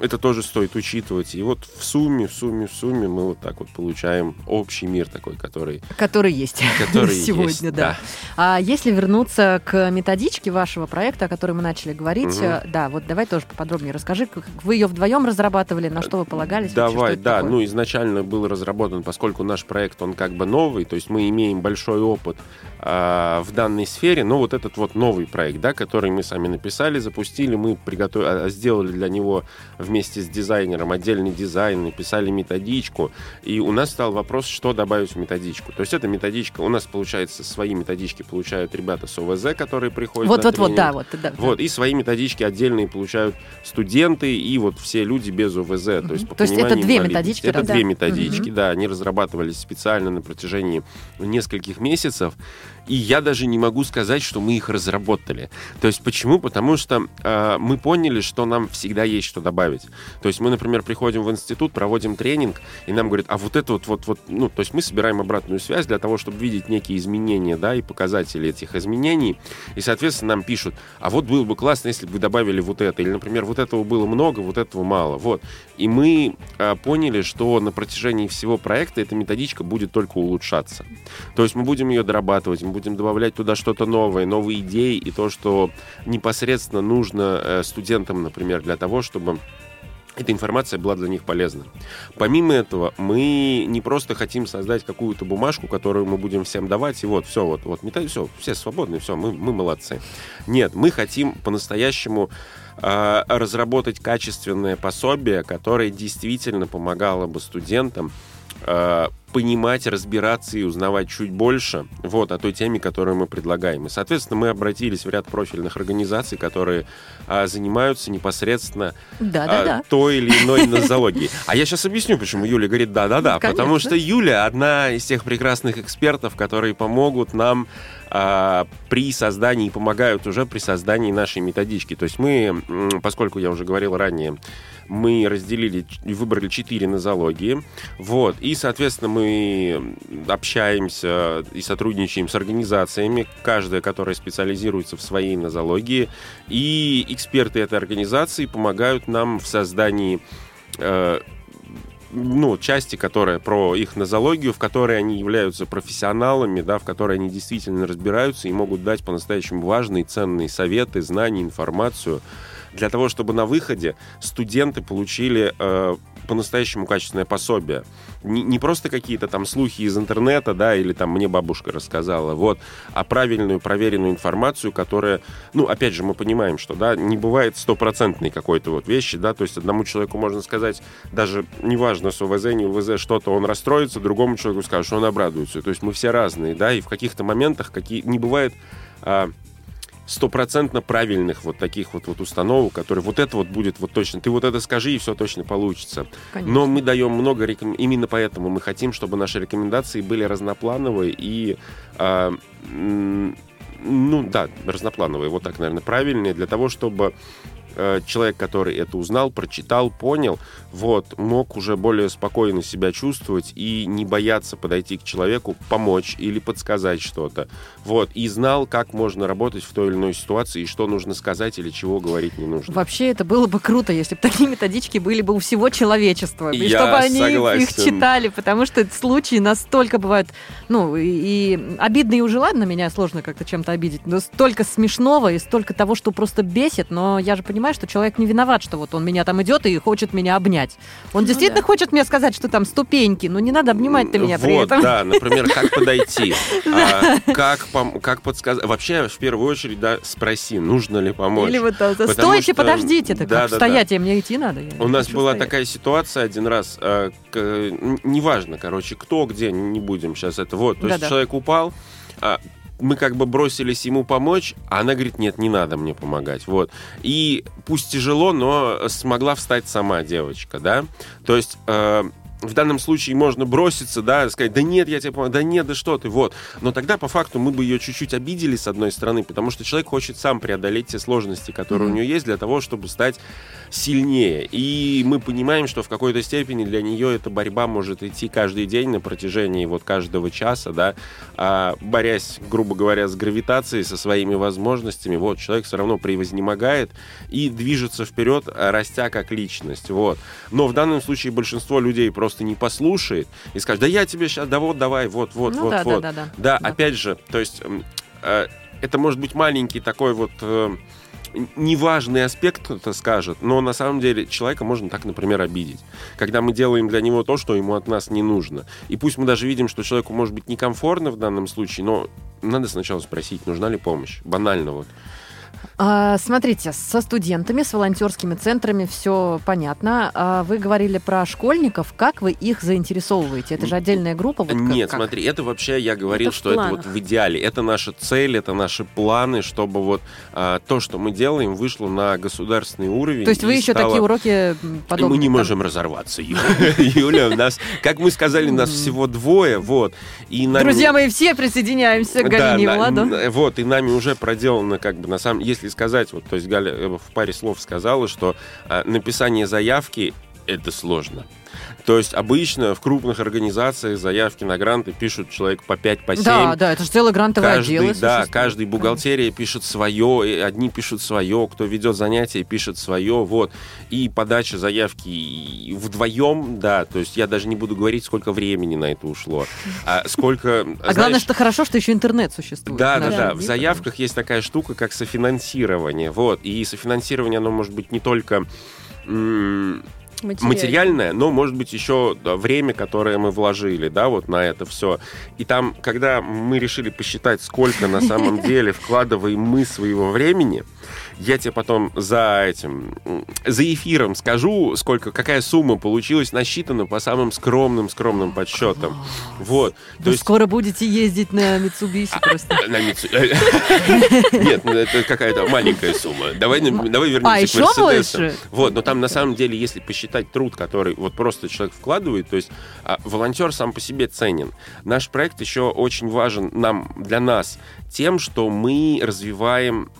это тоже стоит учитывать. И вот в сумме, в сумме, в сумме мы вот так вот получаем общий мир такой, который, Который есть который сегодня, есть, да. А если вернуться к методичке вашего проекта, о которой мы начали говорить, э, да, вот давай тоже поподробнее расскажи, как вы ее вдвоем разрабатывали, на что вы полагались? вообще, Давай, это да. такое? Ну, изначально был разработан, поскольку наш проект, он как бы новый, то есть мы имеем большой опыт а, в данной сфере, но вот этот вот новый проект, да, который мы сами написали, запустили, мы приготовили, сделали для него вместе с дизайнером отдельный дизайн, написали методичку, и у нас стал вопрос, что добавить в методичку. То есть эта методичка, у нас, получается, свои методички получают ребята с ОВЗ, которые приходят Вот, на вот, вот, тренинг. да, вот, да. Вот, и свои методички отдельные получают студенты и вот все люди без ОВЗ. То есть, по То есть это две методички, Это да? две методички, Мгм. да. Они разрабатывались специально на протяжении нескольких месяцев. И я даже не могу сказать, что мы их разработали. То есть почему? Потому что э, мы поняли, что нам всегда есть что добавить. То есть мы, например, приходим в институт, проводим тренинг, и нам говорят, а вот это вот, вот, вот, ну, то есть мы собираем обратную связь для того, чтобы видеть некие изменения, да, и показатели этих изменений. И, соответственно, нам пишут, а вот было бы классно, если бы вы добавили вот это. Или, например, вот этого было много, вот этого мало. Вот. И мы э, поняли, что на протяжении всего проекта эта методичка будет только улучшаться. То есть мы будем ее дорабатывать, мы будем добавлять туда что-то новое, новые идеи и то, что непосредственно нужно э, студентам, например, для того, чтобы эта информация была для них полезна. Помимо этого, мы не просто хотим создать какую-то бумажку, которую мы будем всем давать, и вот, все, вот, вот, метод, все, все свободны, все, мы, мы молодцы. Нет, мы хотим по-настоящему э, разработать качественное пособие, которое действительно помогало бы студентам понимать, разбираться и узнавать чуть больше вот, о той теме, которую мы предлагаем. И, соответственно, мы обратились в ряд профильных организаций, которые а, занимаются непосредственно Да, а, да, да. той или иной нозологии. А я сейчас объясню, почему Юля говорит да-да-да. Ну, потому что Юля одна из тех прекрасных экспертов, которые помогут нам а, при создании, помогают уже при создании нашей методички. То есть мы, поскольку я уже говорил ранее, мы разделили выбрали четыре нозологии. Вот. И, соответственно, мы общаемся и сотрудничаем с организациями, каждая, которая специализируется в своей нозологии. И эксперты этой организации помогают нам в создании э, ну, части, которая про их нозологию, в которой они являются профессионалами, да, в которой они действительно разбираются и могут дать по-настоящему важные, ценные советы, знания, информацию для того, чтобы на выходе студенты получили э, по-настоящему качественное пособие. Не, не просто какие-то там слухи из интернета, да, или там мне бабушка рассказала, вот, а правильную, проверенную информацию, которая, ну, опять же, мы понимаем, что, да, не бывает стопроцентной какой-то вот вещи, да, то есть одному человеку можно сказать, даже неважно, с ОВЗ, не ОВЗ, что-то, он расстроится, другому человеку скажет, что он обрадуется. То есть мы все разные, да, и в каких-то моментах какие не бывает а, стопроцентно правильных вот таких вот, вот установок, которые вот это вот будет вот точно. Ты вот это скажи, и все точно получится. Конечно. Но мы даем много реком... Именно поэтому мы хотим, чтобы наши рекомендации были разноплановые и... м, ну да, разноплановые, вот так, наверное, правильные, для того, чтобы э, человек, который это узнал, прочитал, понял, вот, мог уже более спокойно себя чувствовать и не бояться подойти к человеку, помочь или подсказать что-то. Вот, и знал, как можно работать в той или иной ситуации, и что нужно сказать или чего говорить не нужно. Вообще, это было бы круто, если бы такие методички были бы у всего человечества. И Я чтобы они согласен. их читали, потому что случаи настолько бывают, ну, и, и обидные уже, ладно, меня сложно как-то чем-то обидеть, но столько смешного и столько того, что просто бесит, но я же понимаю, понимаешь, что человек не виноват, что вот он меня там идет и хочет меня обнять. Он Ну действительно да. хочет мне сказать, что там ступеньки, но не надо обнимать ты меня вот, при этом. да, например, как подойти, а, как, как подсказать. Вообще, в первую очередь, да, спроси, нужно ли помочь. Или вот Потому стойте, подождите, так как стоять, мне идти надо. У нас была такая ситуация один раз, э, неважно, короче, кто где, не будем сейчас это. Вот, то есть человек упал, а, мы как бы бросились ему помочь, а она говорит, нет, не надо мне помогать. Вот. И пусть тяжело, но смогла встать сама девочка, да. То есть... э, в данном случае можно броситься, да, сказать, да нет, я тебе помогу, да нет, да что ты, вот. Но тогда, по факту, мы бы ее чуть-чуть обидели, с одной стороны, потому что человек хочет сам преодолеть те сложности, которые у нее есть, для того, чтобы стать сильнее. И мы понимаем, что в какой-то степени для нее эта борьба может идти каждый день на протяжении вот каждого часа, да, а, борясь, грубо говоря, с гравитацией, со своими возможностями, вот, человек все равно превознемогает и движется вперед, растя как личность, вот. Но в данном случае большинство людей просто не послушает и скажет, да я тебе сейчас, да вот, давай, вот, вот, Ну вот, да, да, вот. да, да. Да, Да. опять же, то есть э, это может быть маленький такой вот э, неважный аспект, кто-то скажет, но на самом деле человека можно так, например, обидеть. Когда мы делаем для него то, что ему от нас не нужно. И пусть мы даже видим, что человеку может быть некомфортно в данном случае, но надо сначала спросить, нужна ли помощь. Банально вот. А, смотрите, со студентами, с волонтерскими центрами все понятно. А вы говорили про школьников. Как вы их заинтересовываете? Это же отдельная группа. Вот Нет, как? смотри, это вообще я говорил, Это что это вот в идеале. Это наша цель, это наши планы, чтобы вот а, то, что мы делаем, вышло на государственный уровень. То есть вы и еще стало- такие уроки И подобные? мы не там? можем разорваться, Юля. У нас, как мы сказали, нас всего двое, вот. И нами- Друзья мои, все присоединяемся к Да, Галине и на- Владу. Вот, и нами уже проделано, как бы, на самом если сказать, вот, то есть Галя э, в паре слов сказала, что а, написание заявки это сложно. То есть обычно в крупных организациях заявки на гранты пишут человек по 5 по 7. Да, да, это же целый грантовый Каждый, отдел. да, каждый бухгалтерия пишет свое, и одни пишут свое, кто ведет занятия, пишет свое, вот. И подача заявки вдвоем, да, то есть я даже не буду говорить, сколько времени на это ушло. А сколько... А главное, что хорошо, что еще интернет существует. Да, да, да. В заявках есть такая штука, как софинансирование. Вот. И софинансирование, оно может быть не только материальное, но может быть еще время, которое мы вложили, да, вот на это все. И там, когда мы решили посчитать, сколько на самом деле вкладываем мы своего времени, я тебе потом за этим, за эфиром скажу, сколько, какая сумма получилась насчитана по самым скромным, скромным подсчетам. Вот. Вы скоро будете ездить на Mitsubishi просто. На Нет, ну, это какая-то маленькая сумма. Давай, вернемся А, к больше? Вот, но там на самом деле, если посчитать труд, который вот просто человек вкладывает, то есть а, волонтер сам по себе ценен. Наш проект еще очень важен нам, для нас тем, что мы развиваем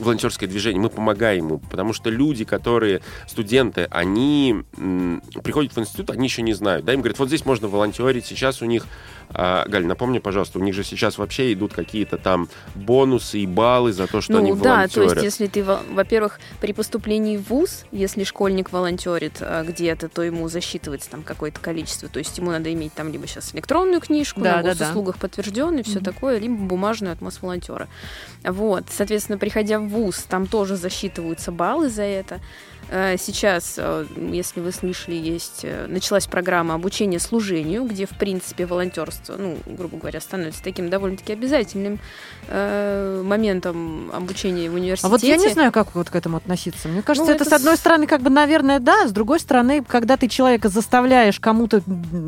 волонтерское движение, мы помогаем ему, потому что люди, которые студенты, они м, приходят в институт, они еще не знают, да, им говорят, вот здесь можно волонтерить, сейчас у них а, Галь, напомни, пожалуйста, у них же сейчас вообще идут какие-то там бонусы и баллы за то, что они Ну да, то волонтерят. есть если ты, во- во-первых, при поступлении в ВУЗ, если школьник волонтерит а, где-то, то ему засчитывается там какое-то количество, то есть ему надо иметь там либо сейчас электронную книжку, Да, на да, да. госуслугах подтвержденный, все Мгм. такое, либо бумажную от волонтера. Вот, соответственно, приходя в ВУЗ, там тоже засчитываются баллы за это. Э, Сейчас, э, если вы слышали, есть э, началась программа обучения служению, где, в принципе, волонтерство, ну, грубо говоря, становится таким довольно-таки обязательным э, моментом обучения в университете. А вот я не знаю, как вот к этому относиться. Мне кажется, Ну, это, это с одной стороны, как бы, наверное, да, с другой стороны, когда ты человека заставляешь кому-то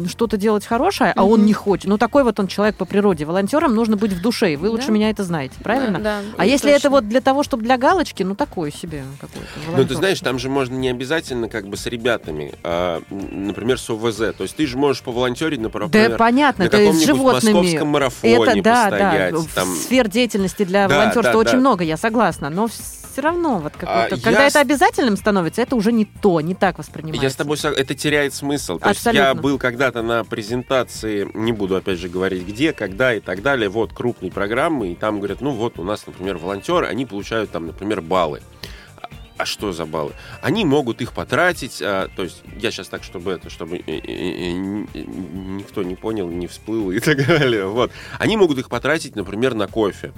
что-то делать хорошее, а он Мгм. не хочет. Ну, такой вот он человек по природе. Волонтерам нужно быть в душе, и вы лучше Да. меня это знаете, правильно? Да, А если это точно. вот для того, чтобы для галочки, ну, такое себе какое-то Ну, ты знаешь, там же можно не обязательно как бы с ребятами, а, например, с ОВЗ. То есть ты же можешь поволонтерить, например, Да, понятно, на каком-нибудь московском марафоне Это да, постоять. да. там. Сфер деятельности для Да, волонтерства да, очень да. много, я согласна. Но все равно, вот А, когда я это обязательным становится, это уже не то, не так воспринимается. Я с тобой это теряет смысл. То есть Абсолютно. я был когда-то на презентации, не буду опять же говорить где, когда и так далее, вот крупной программы, и там говорят, ну вот у нас, например, волонтеры, они получают там, например, баллы. А- что за баллы? Они могут их потратить, а, то есть я сейчас так, чтобы это, чтобы э, н- э, никто не понял, не всплыл и так далее. Вот. Они могут их потратить, например, на кофе.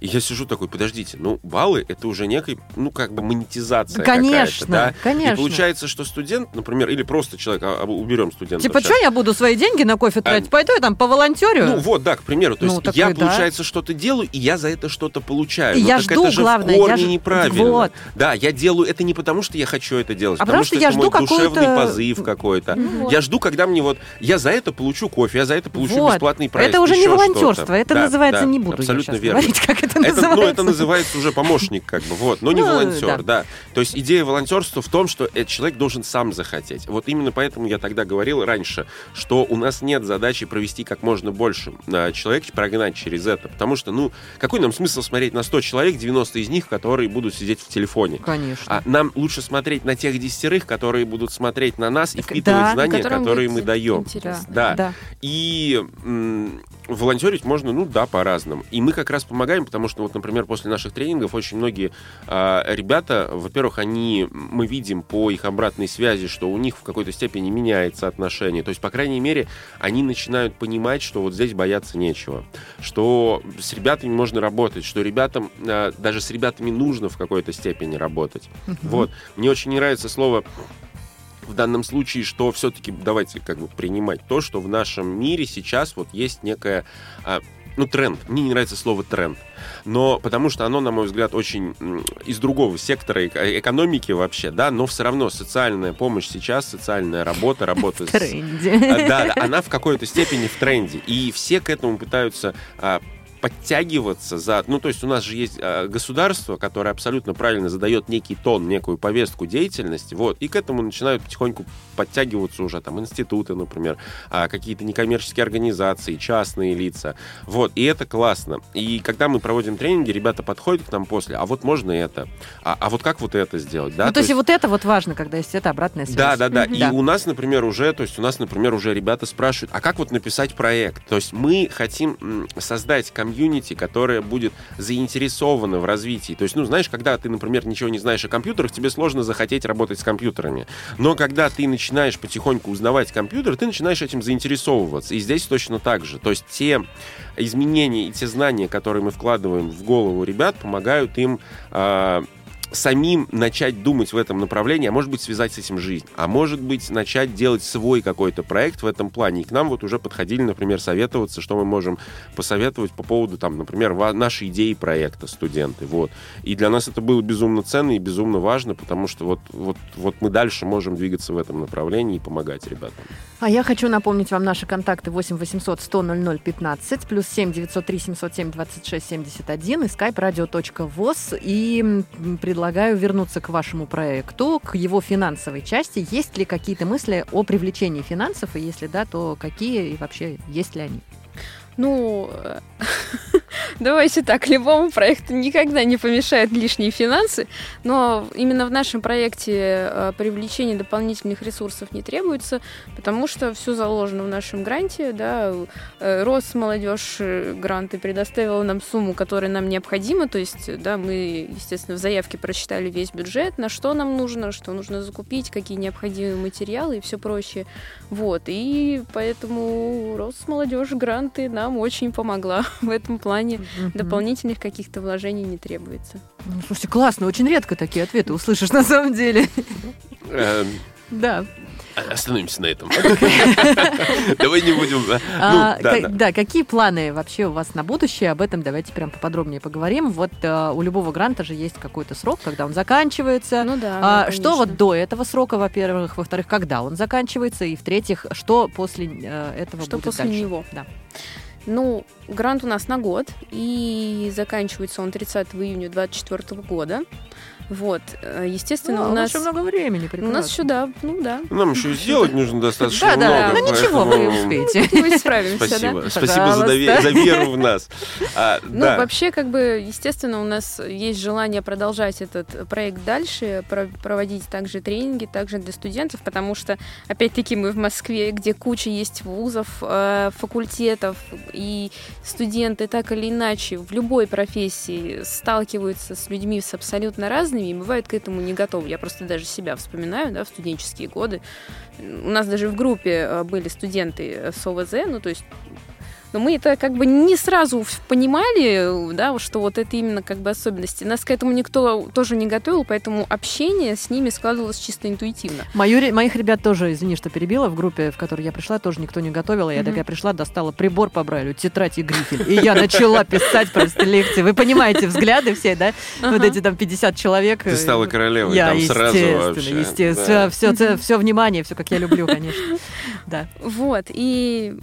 И я сижу такой, подождите, ну, баллы — это уже некая, ну, как бы монетизация Конечно, да? конечно. И получается, что студент, например, или просто человек, а, а, уберем студента. Типа, что я буду свои деньги на кофе тратить? Пойду я там по волонтерю? Ну вот, да, к примеру. То Ну, есть такой, я, да. получается, что-то делаю, и я за это что-то получаю. И Но я жду, это же главное, в я корне ж- неправильно. вот. Да, я делаю это не потому, что я хочу это делать, А потому что что я это жду мой душевный позыв какой-то. Ну Я жду, когда мне вот, я за это получу кофе, я за это получу Вот. бесплатный проезд. Это уже не волонтерство, это Да, называется, да, не буду абсолютно я верно. говорить, как это, Это, называется. ну, это называется уже помощник, как бы, вот, но не Ну, волонтер, да. да. То есть идея волонтерства в том, что этот человек должен сам захотеть. Вот именно поэтому я тогда говорил раньше, что у нас нет задачи провести как можно больше а, человек, прогнать через это. Потому что, ну, какой нам смысл смотреть на 100 человек, 90 из них, которые будут сидеть в телефоне? Конечно. А нам лучше смотреть на тех десятерых, которые будут смотреть на нас и впитывать да, знания, которые мы даем. интересно. Да. да. И волонтерить можно, ну да, по-разному. И мы как раз помогаем, потому что, вот, например, после наших тренингов очень многие а, ребята, во-первых, они, мы видим по их обратной связи, что у них в какой-то степени меняется отношение. То есть, по крайней мере, они начинают понимать, что вот здесь бояться нечего, что с ребятами можно работать, что ребятам, а, даже с ребятами нужно в какой-то степени работать. Вот. Мне очень не нравится слово в данном случае, что все-таки давайте как бы принимать то, что в нашем мире сейчас вот есть некая а, ну, тренд. Мне не нравится слово тренд. Но потому что оно, на мой взгляд, очень из другого сектора эко- экономики вообще, да, но все равно социальная помощь сейчас, социальная работа, работа с... тренде. А, Да, да, она в какой-то степени в тренде. И все к этому пытаются а, подтягиваться за... Ну, то есть у нас же есть а, государство, которое абсолютно правильно задает некий тон, некую повестку деятельности, вот, и к этому начинают потихоньку подтягиваться уже там институты, например, а, какие-то некоммерческие организации, частные лица, вот, и это классно. И когда мы проводим тренинги, ребята подходят к нам после, а вот можно это, а, а вот как вот это сделать, да? Ну, то есть и вот это вот важно, когда есть эта обратная связь. Да, да, да. И Да. у нас, например, уже, то есть у нас, например, уже ребята спрашивают, а как вот написать проект? То есть мы хотим создать комьюнити, которое будет заинтересовано в развитии. То есть, ну, знаешь, когда ты, например, ничего не знаешь о компьютерах, тебе сложно захотеть работать с компьютерами. Но когда ты начинаешь потихоньку узнавать компьютер, ты начинаешь этим заинтересовываться. И здесь точно так же. То есть те изменения и те знания, которые мы вкладываем в голову ребят, помогают им а, самим начать думать в этом направлении, а может быть связать с этим жизнь, а может быть начать делать свой какой-то проект в этом плане. И к нам вот уже подходили, например, советоваться, что мы можем посоветовать по поводу, там, например, нашей идеи проекта студенты. Вот. И для нас это было безумно ценно и безумно важно, потому что вот, вот, вот мы дальше можем двигаться в этом направлении и помогать ребятам. А я хочу напомнить вам наши контакты 8 800 100 00 15, плюс 7 903 707 26 71 и skype radio.voz. И м, предлагаю вернуться к вашему проекту, к его финансовой части. Есть ли какие-то мысли о привлечении финансов? И если да, то какие и вообще есть ли они? Ну, э, давайте так, любому проекту никогда не помешают лишние финансы, но именно в нашем проекте э, привлечение дополнительных ресурсов не требуется, потому что все заложено в нашем гранте, да, э, Росмолодежь гранты предоставила нам сумму, которая нам необходима, то есть, да, мы, естественно, в заявке прочитали весь бюджет, на что нам нужно, что нужно закупить, какие необходимые материалы и все прочее. Вот, и поэтому Росмолодежь гранты нам очень помогла в этом плане. Мгм. Дополнительных каких-то вложений не требуется. Ну, слушайте, классно, очень редко такие ответы услышишь на самом деле. Э, Да. Остановимся на этом. Давай не будем... да. А, Ну, да, ка- да. да, какие планы вообще у вас на будущее? Об этом давайте прям поподробнее поговорим. Вот э, у любого гранта же есть какой-то срок, когда он заканчивается. Ну да. А, что вот до этого срока, во-первых, во-вторых, когда он заканчивается, и в-третьих, что после э, этого Что будет после дальше? него? Да. Ну, грант у нас на год, и заканчивается он 30 июня 2024 года. Вот, э, естественно, Ну, у нас... еще много времени, У прекрасно. нас еще, да, ну да. Нам еще сделать нужно достаточно Да, да, много. ну ничего, вы поэтому- успеете. Мы справимся, Спасибо. да? Спасибо за, веру в нас. А, Ну, да. вообще, как бы, естественно, у нас есть желание продолжать этот проект дальше, про- проводить также тренинги, также для студентов, потому что, опять-таки, мы в Москве, где куча есть вузов, э, факультетов, и студенты так или иначе в любой профессии сталкиваются с людьми с абсолютно разными и бывают к этому не готовы. Я просто даже себя вспоминаю, да, в студенческие годы. У нас даже в группе э, были студенты с ОВЗ, ну, то есть Но мы это как бы не сразу понимали, да, что вот это именно как бы особенности. Нас к этому никто тоже не готовил, поэтому общение с ними складывалось чисто интуитивно. Мою моих ребят тоже, извини, что перебила, в группе, в которой я пришла, тоже никто не готовил. Я Мгм. такая пришла, достала прибор по Брайлю, тетрадь и грифель. И я начала писать просто лекции. Вы понимаете взгляды все, да? Вот эти там 50 человек. Ты э, стала королевой Я, там сразу естественно, вообще. естественно. Да. Все, все, внимание, все, как я люблю, конечно. Да. Вот, и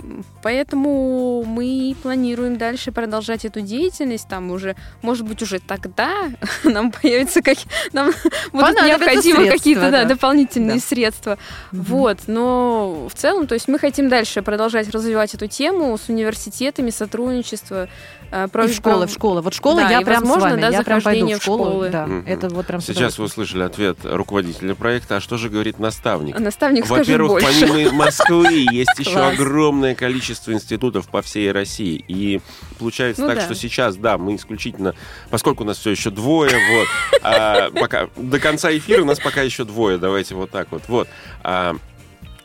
поэтому мы планируем дальше продолжать эту деятельность, там уже, может быть, уже тогда нам появится как нам будут необходимы средства, какие-то да, да. дополнительные Да. средства. Мгм. Вот, но в целом, то есть мы хотим дальше продолжать развивать эту тему с университетами, сотрудничество. э, И про- в школы, про- в школы. Вот школа, Да, я прям с возможно, вами. да, я прям пойду в в школу. школы. Да, Мгм. это вот прям с Сейчас вы услышали ответ руководителя проекта. А что же говорит наставник? Наставник Во-первых, помимо Москвы есть еще огромное количество институтов по всей России. И получается Ну так, да. что сейчас, да, мы исключительно, поскольку у нас все еще двое, вот, а, пока до конца эфира у нас пока еще двое, давайте вот так вот, вот. А,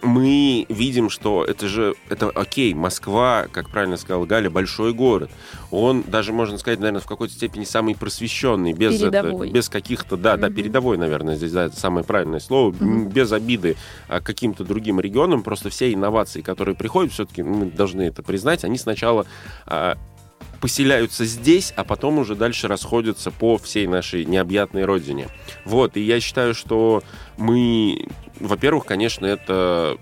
мы видим, что это же, это окей, Москва, как правильно сказал Галя, большой город. Он даже, можно сказать, наверное, в какой-то степени самый просвещенный, без, это- без каких-то, да, да, Мгм. передовой, наверное, здесь, да, это самое правильное слово, Мгм. без обиды а, каким-то другим регионам, просто все инновации, которые приходят, все-таки мы должны это признать, они сначала а, поселяются здесь, а потом уже дальше расходятся по всей нашей необъятной родине. Вот, и я считаю, что мы, во-первых, конечно, это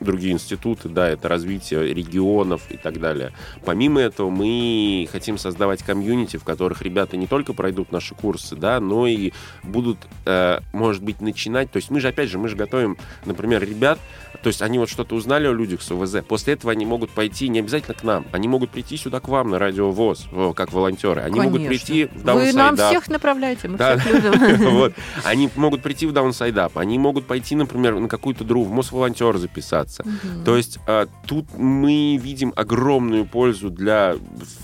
другие институты, да, это развитие регионов и так далее. Помимо этого, мы хотим создавать комьюнити, в которых ребята не только пройдут наши курсы, да, но и будут, э, может быть, начинать. То есть мы же, опять же, мы же готовим, например, ребят, то есть они вот что-то узнали о людях с ОВЗ, после этого они могут пойти не обязательно к нам, они могут прийти сюда к вам на радио ВОЗ, о, как волонтеры. Они могут Конечно. прийти в Вы нам всех направляете, мы Да, всех любим. Вот. Они могут прийти в Up, они могут пойти, например, на какую-то другую, в Мосволонтер записаться. Мгм. То есть а, тут мы видим огромную пользу для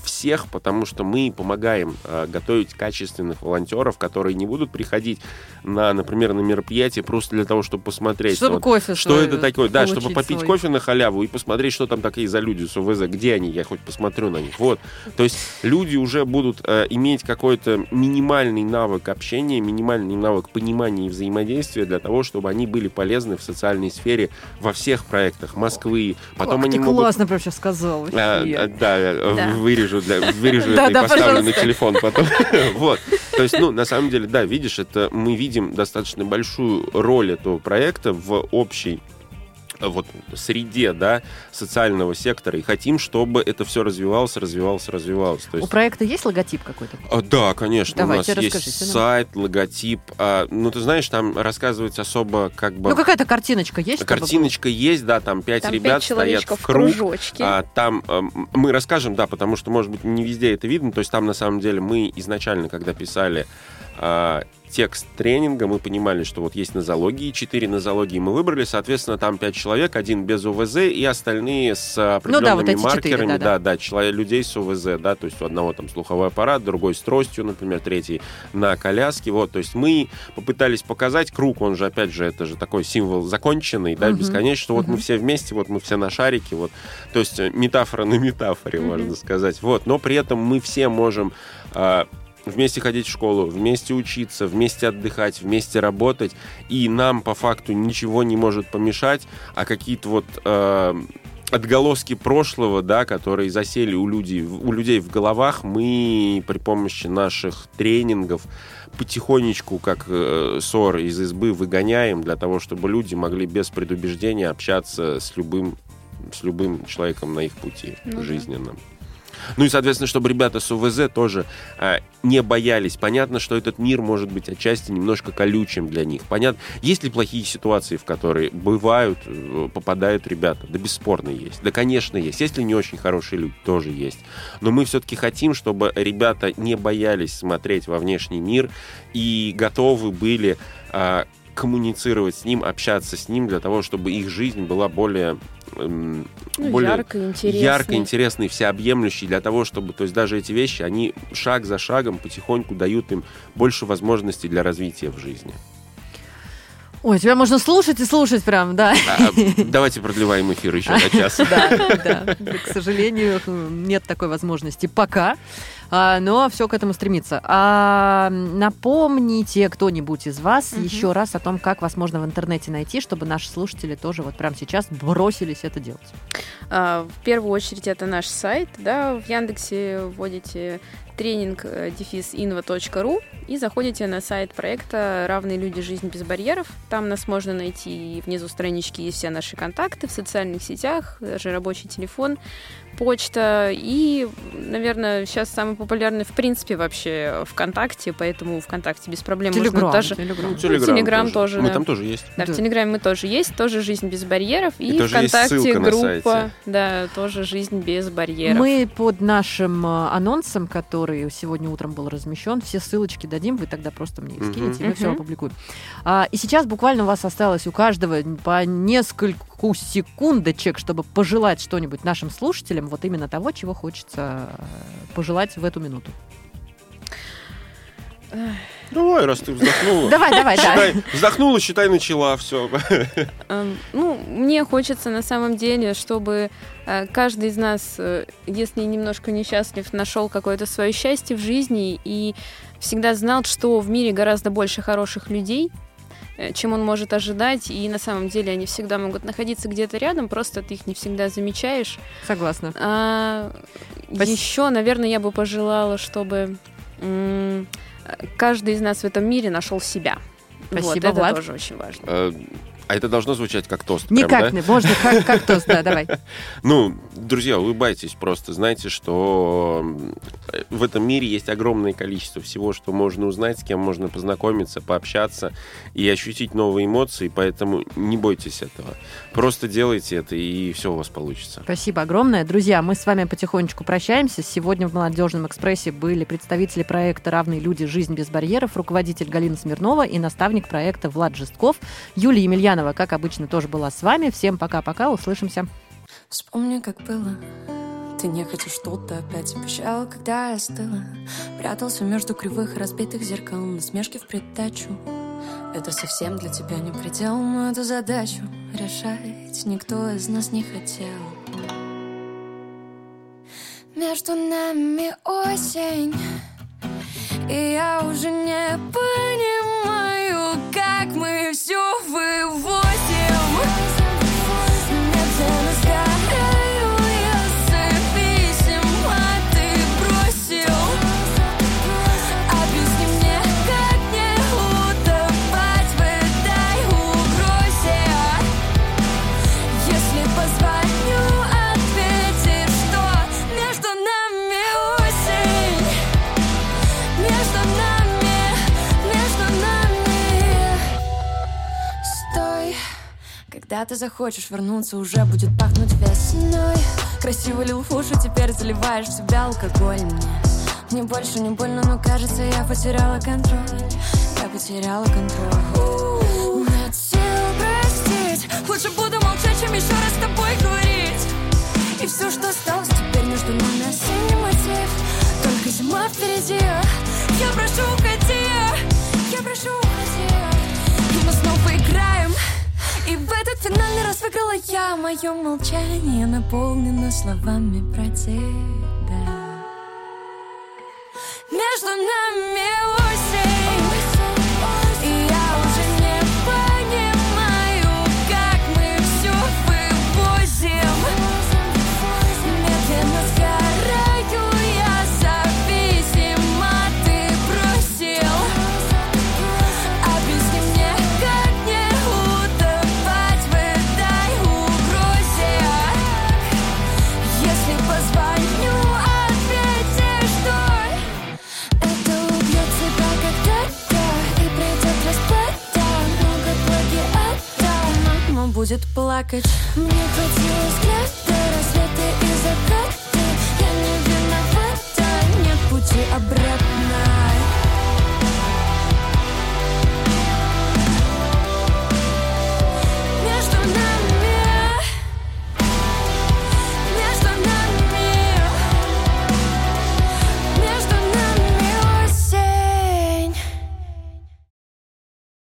всех, потому что мы помогаем а, готовить качественных волонтеров, которые не будут приходить на, например, на мероприятие просто для того, чтобы посмотреть. Чтобы вот, кофе что это такое? Да, чтобы попить свой. кофе на халяву и посмотреть, что там такие за люди с УВЗ, где они, я хоть посмотрю на них. Вот. То есть люди уже будут э, иметь какой-то минимальный навык общения, минимальный навык понимания и взаимодействия для того, чтобы они были полезны в социальной сфере во всех проектах Москвы. Потом Как они ты могут... классно прям сейчас сказал. А, а, да, Да. вырежу, для, вырежу это и поставлю на телефон потом. Вот. То есть, ну, на самом деле, да, видишь, это мы видим достаточно большую роль этого проекта в общей вот среде, да, социального сектора, и хотим, чтобы это все развивалось, развивалось, развивалось. То У есть, проекта есть логотип какой-то? а, да, конечно, Давайте, у нас есть сайт, логотип. а, ну, ты знаешь, там рассказывается особо как бы... Ну, какая-то картиночка есть? чтобы Картиночка есть, да, там пять Там ребят пять стоят человечков в круг. кружочке. А, там эм, мы расскажем, да, потому что, может быть, не везде это видно. То есть там, на самом деле, мы изначально, когда писали а, текст тренинга, мы понимали, что вот есть нозологии, четыре нозологии мы выбрали, соответственно, там пять человек, один без УВЗ и остальные с определенными Ну вот эти маркерами, да-да. да, да, человек, людей с УВЗ, да, то есть у одного там слуховой аппарат, другой с тростью, например, третий на коляске, вот, то есть мы попытались показать круг, он же, опять же, это же такой символ законченный, да, Мгм. бесконечный, что вот мы Мгм. все вместе, вот мы все на шарике, вот, то есть метафора на метафоре, Мгм. можно сказать, вот, но при этом мы все можем а, вместе ходить в школу, вместе учиться, вместе отдыхать, вместе работать, и нам по факту ничего не может помешать, а какие-то вот э, отголоски прошлого, да, которые засели у людей, у людей в головах, мы при помощи наших тренингов потихонечку, как э, ссор из избы, выгоняем для того, чтобы люди могли без предубеждения общаться с любым, с любым человеком на их пути Ну да. Ну и, соответственно, чтобы ребята с УВЗ тоже а, не боялись. Понятно, что этот мир может быть отчасти немножко колючим для них. Понятно, есть ли плохие ситуации, в которые бывают, э, попадают ребята? Да бесспорно есть. Да, конечно, есть. Есть ли не очень хорошие люди? Тоже есть. Но мы все-таки хотим, чтобы ребята не боялись смотреть во внешний мир и готовы были а, коммуницировать с ним, общаться с ним для того, чтобы их жизнь была более... эм, Ну, более ярко, интересно. ярко, интересный, всеобъемлющий для того, чтобы, то есть даже эти вещи, они шаг за шагом потихоньку дают им больше возможностей для развития в жизни. Ой, тебя можно слушать и слушать прям, да. А, Давайте продлеваем эфир еще на час. Да, да. К сожалению, нет такой возможности пока. А, Но все к этому стремится. А, напомните кто-нибудь из вас Мгм. еще раз о том, как вас можно в интернете найти, чтобы наши слушатели тоже вот прямо сейчас бросились это делать. А, В первую очередь это наш сайт, да, в Яндексе вводите тренинг э, дефис inva.ru и заходите на сайт проекта «Равные люди. Жизнь без барьеров». Там нас можно найти, и внизу странички есть все наши контакты в социальных сетях, даже рабочий телефон, почта и, наверное, сейчас самый популярный в принципе вообще ВКонтакте, поэтому ВКонтакте без проблем можно Телеграм. даже... Телеграм. Ну, Телеграм Телеграм тоже, Мы да. там тоже есть. Да, Да. в Телеграме мы тоже есть, тоже «Жизнь без барьеров». И, И тоже есть ВКонтакте группа, сайте. да, тоже «Жизнь без барьеров». Мы под нашим э, анонсом, который сегодня утром был размещен, все ссылочки дадим, вы тогда просто мне их скинете, и мы все опубликуем. А, и сейчас буквально у вас осталось у каждого по нескольку секундочек, чтобы пожелать что-нибудь нашим слушателям, вот именно того, чего хочется э, пожелать в эту минуту. Давай, раз ты вздохнула. Давай, давай, да. Считай, вздохнула, считай, начала, все. Эм, Ну, мне хочется на самом деле, чтобы э, каждый из нас, э, если немножко несчастлив, нашел какое-то свое счастье в жизни и всегда знал, что в мире гораздо больше хороших людей, э, чем он может ожидать, и на самом деле они всегда могут находиться где-то рядом, просто ты их не всегда замечаешь. Согласна. А, Спас- еще, наверное, я бы пожелала, чтобы м, каждый из нас в этом мире нашел себя. вот, Спасибо, это Влад. тоже очень важно. Э, А это должно звучать как тост. прям, Никак да? не, можно как, как тост, да, давай. Ну, друзья, улыбайтесь просто. Знайте, что в этом мире есть огромное количество всего, что можно узнать, с кем можно познакомиться, пообщаться и ощутить новые эмоции, поэтому не бойтесь этого. Просто делайте это, и все у вас получится. Спасибо огромное. Друзья, мы с вами потихонечку прощаемся. Сегодня в «Молодежном экспрессе» были представители проекта «Равные люди. Жизнь без барьеров», руководитель Галина Смирнова и наставник проекта Влад Жестков. Юлия Емельянова, как обычно, тоже была с вами. Всем пока-пока, услышимся. Вспомни, как было. Ты нехотя что-то опять обещал, когда я остыла. Прятался между кривых разбитых зеркал Насмешки в придачу. Это совсем для тебя не предел Но эту задачу решать никто из нас не хотел. Между нами осень И я уже не понимаю, как мы все вывозим когда ты захочешь вернуться, уже будет пахнуть весной. Красиво лил в уши, теперь заливаешь в себя алкоголь. Мне Мне больше не больно, но кажется, я потеряла контроль. Я потеряла контроль. Нет сил простить. Лучше буду молчать, чем еще раз с тобой говорить. И все, что осталось теперь между нами осенний мотив. Только зима впереди. Я прошу, уходи. Я прошу, уходи. И мы снова играем И в этот финальный раз выиграла я. Мое молчание наполнено словами про тебя. Между нами будет плакать. Мне хватило взгляда Рассветы и закаты. Я не виновата Нет пути обратно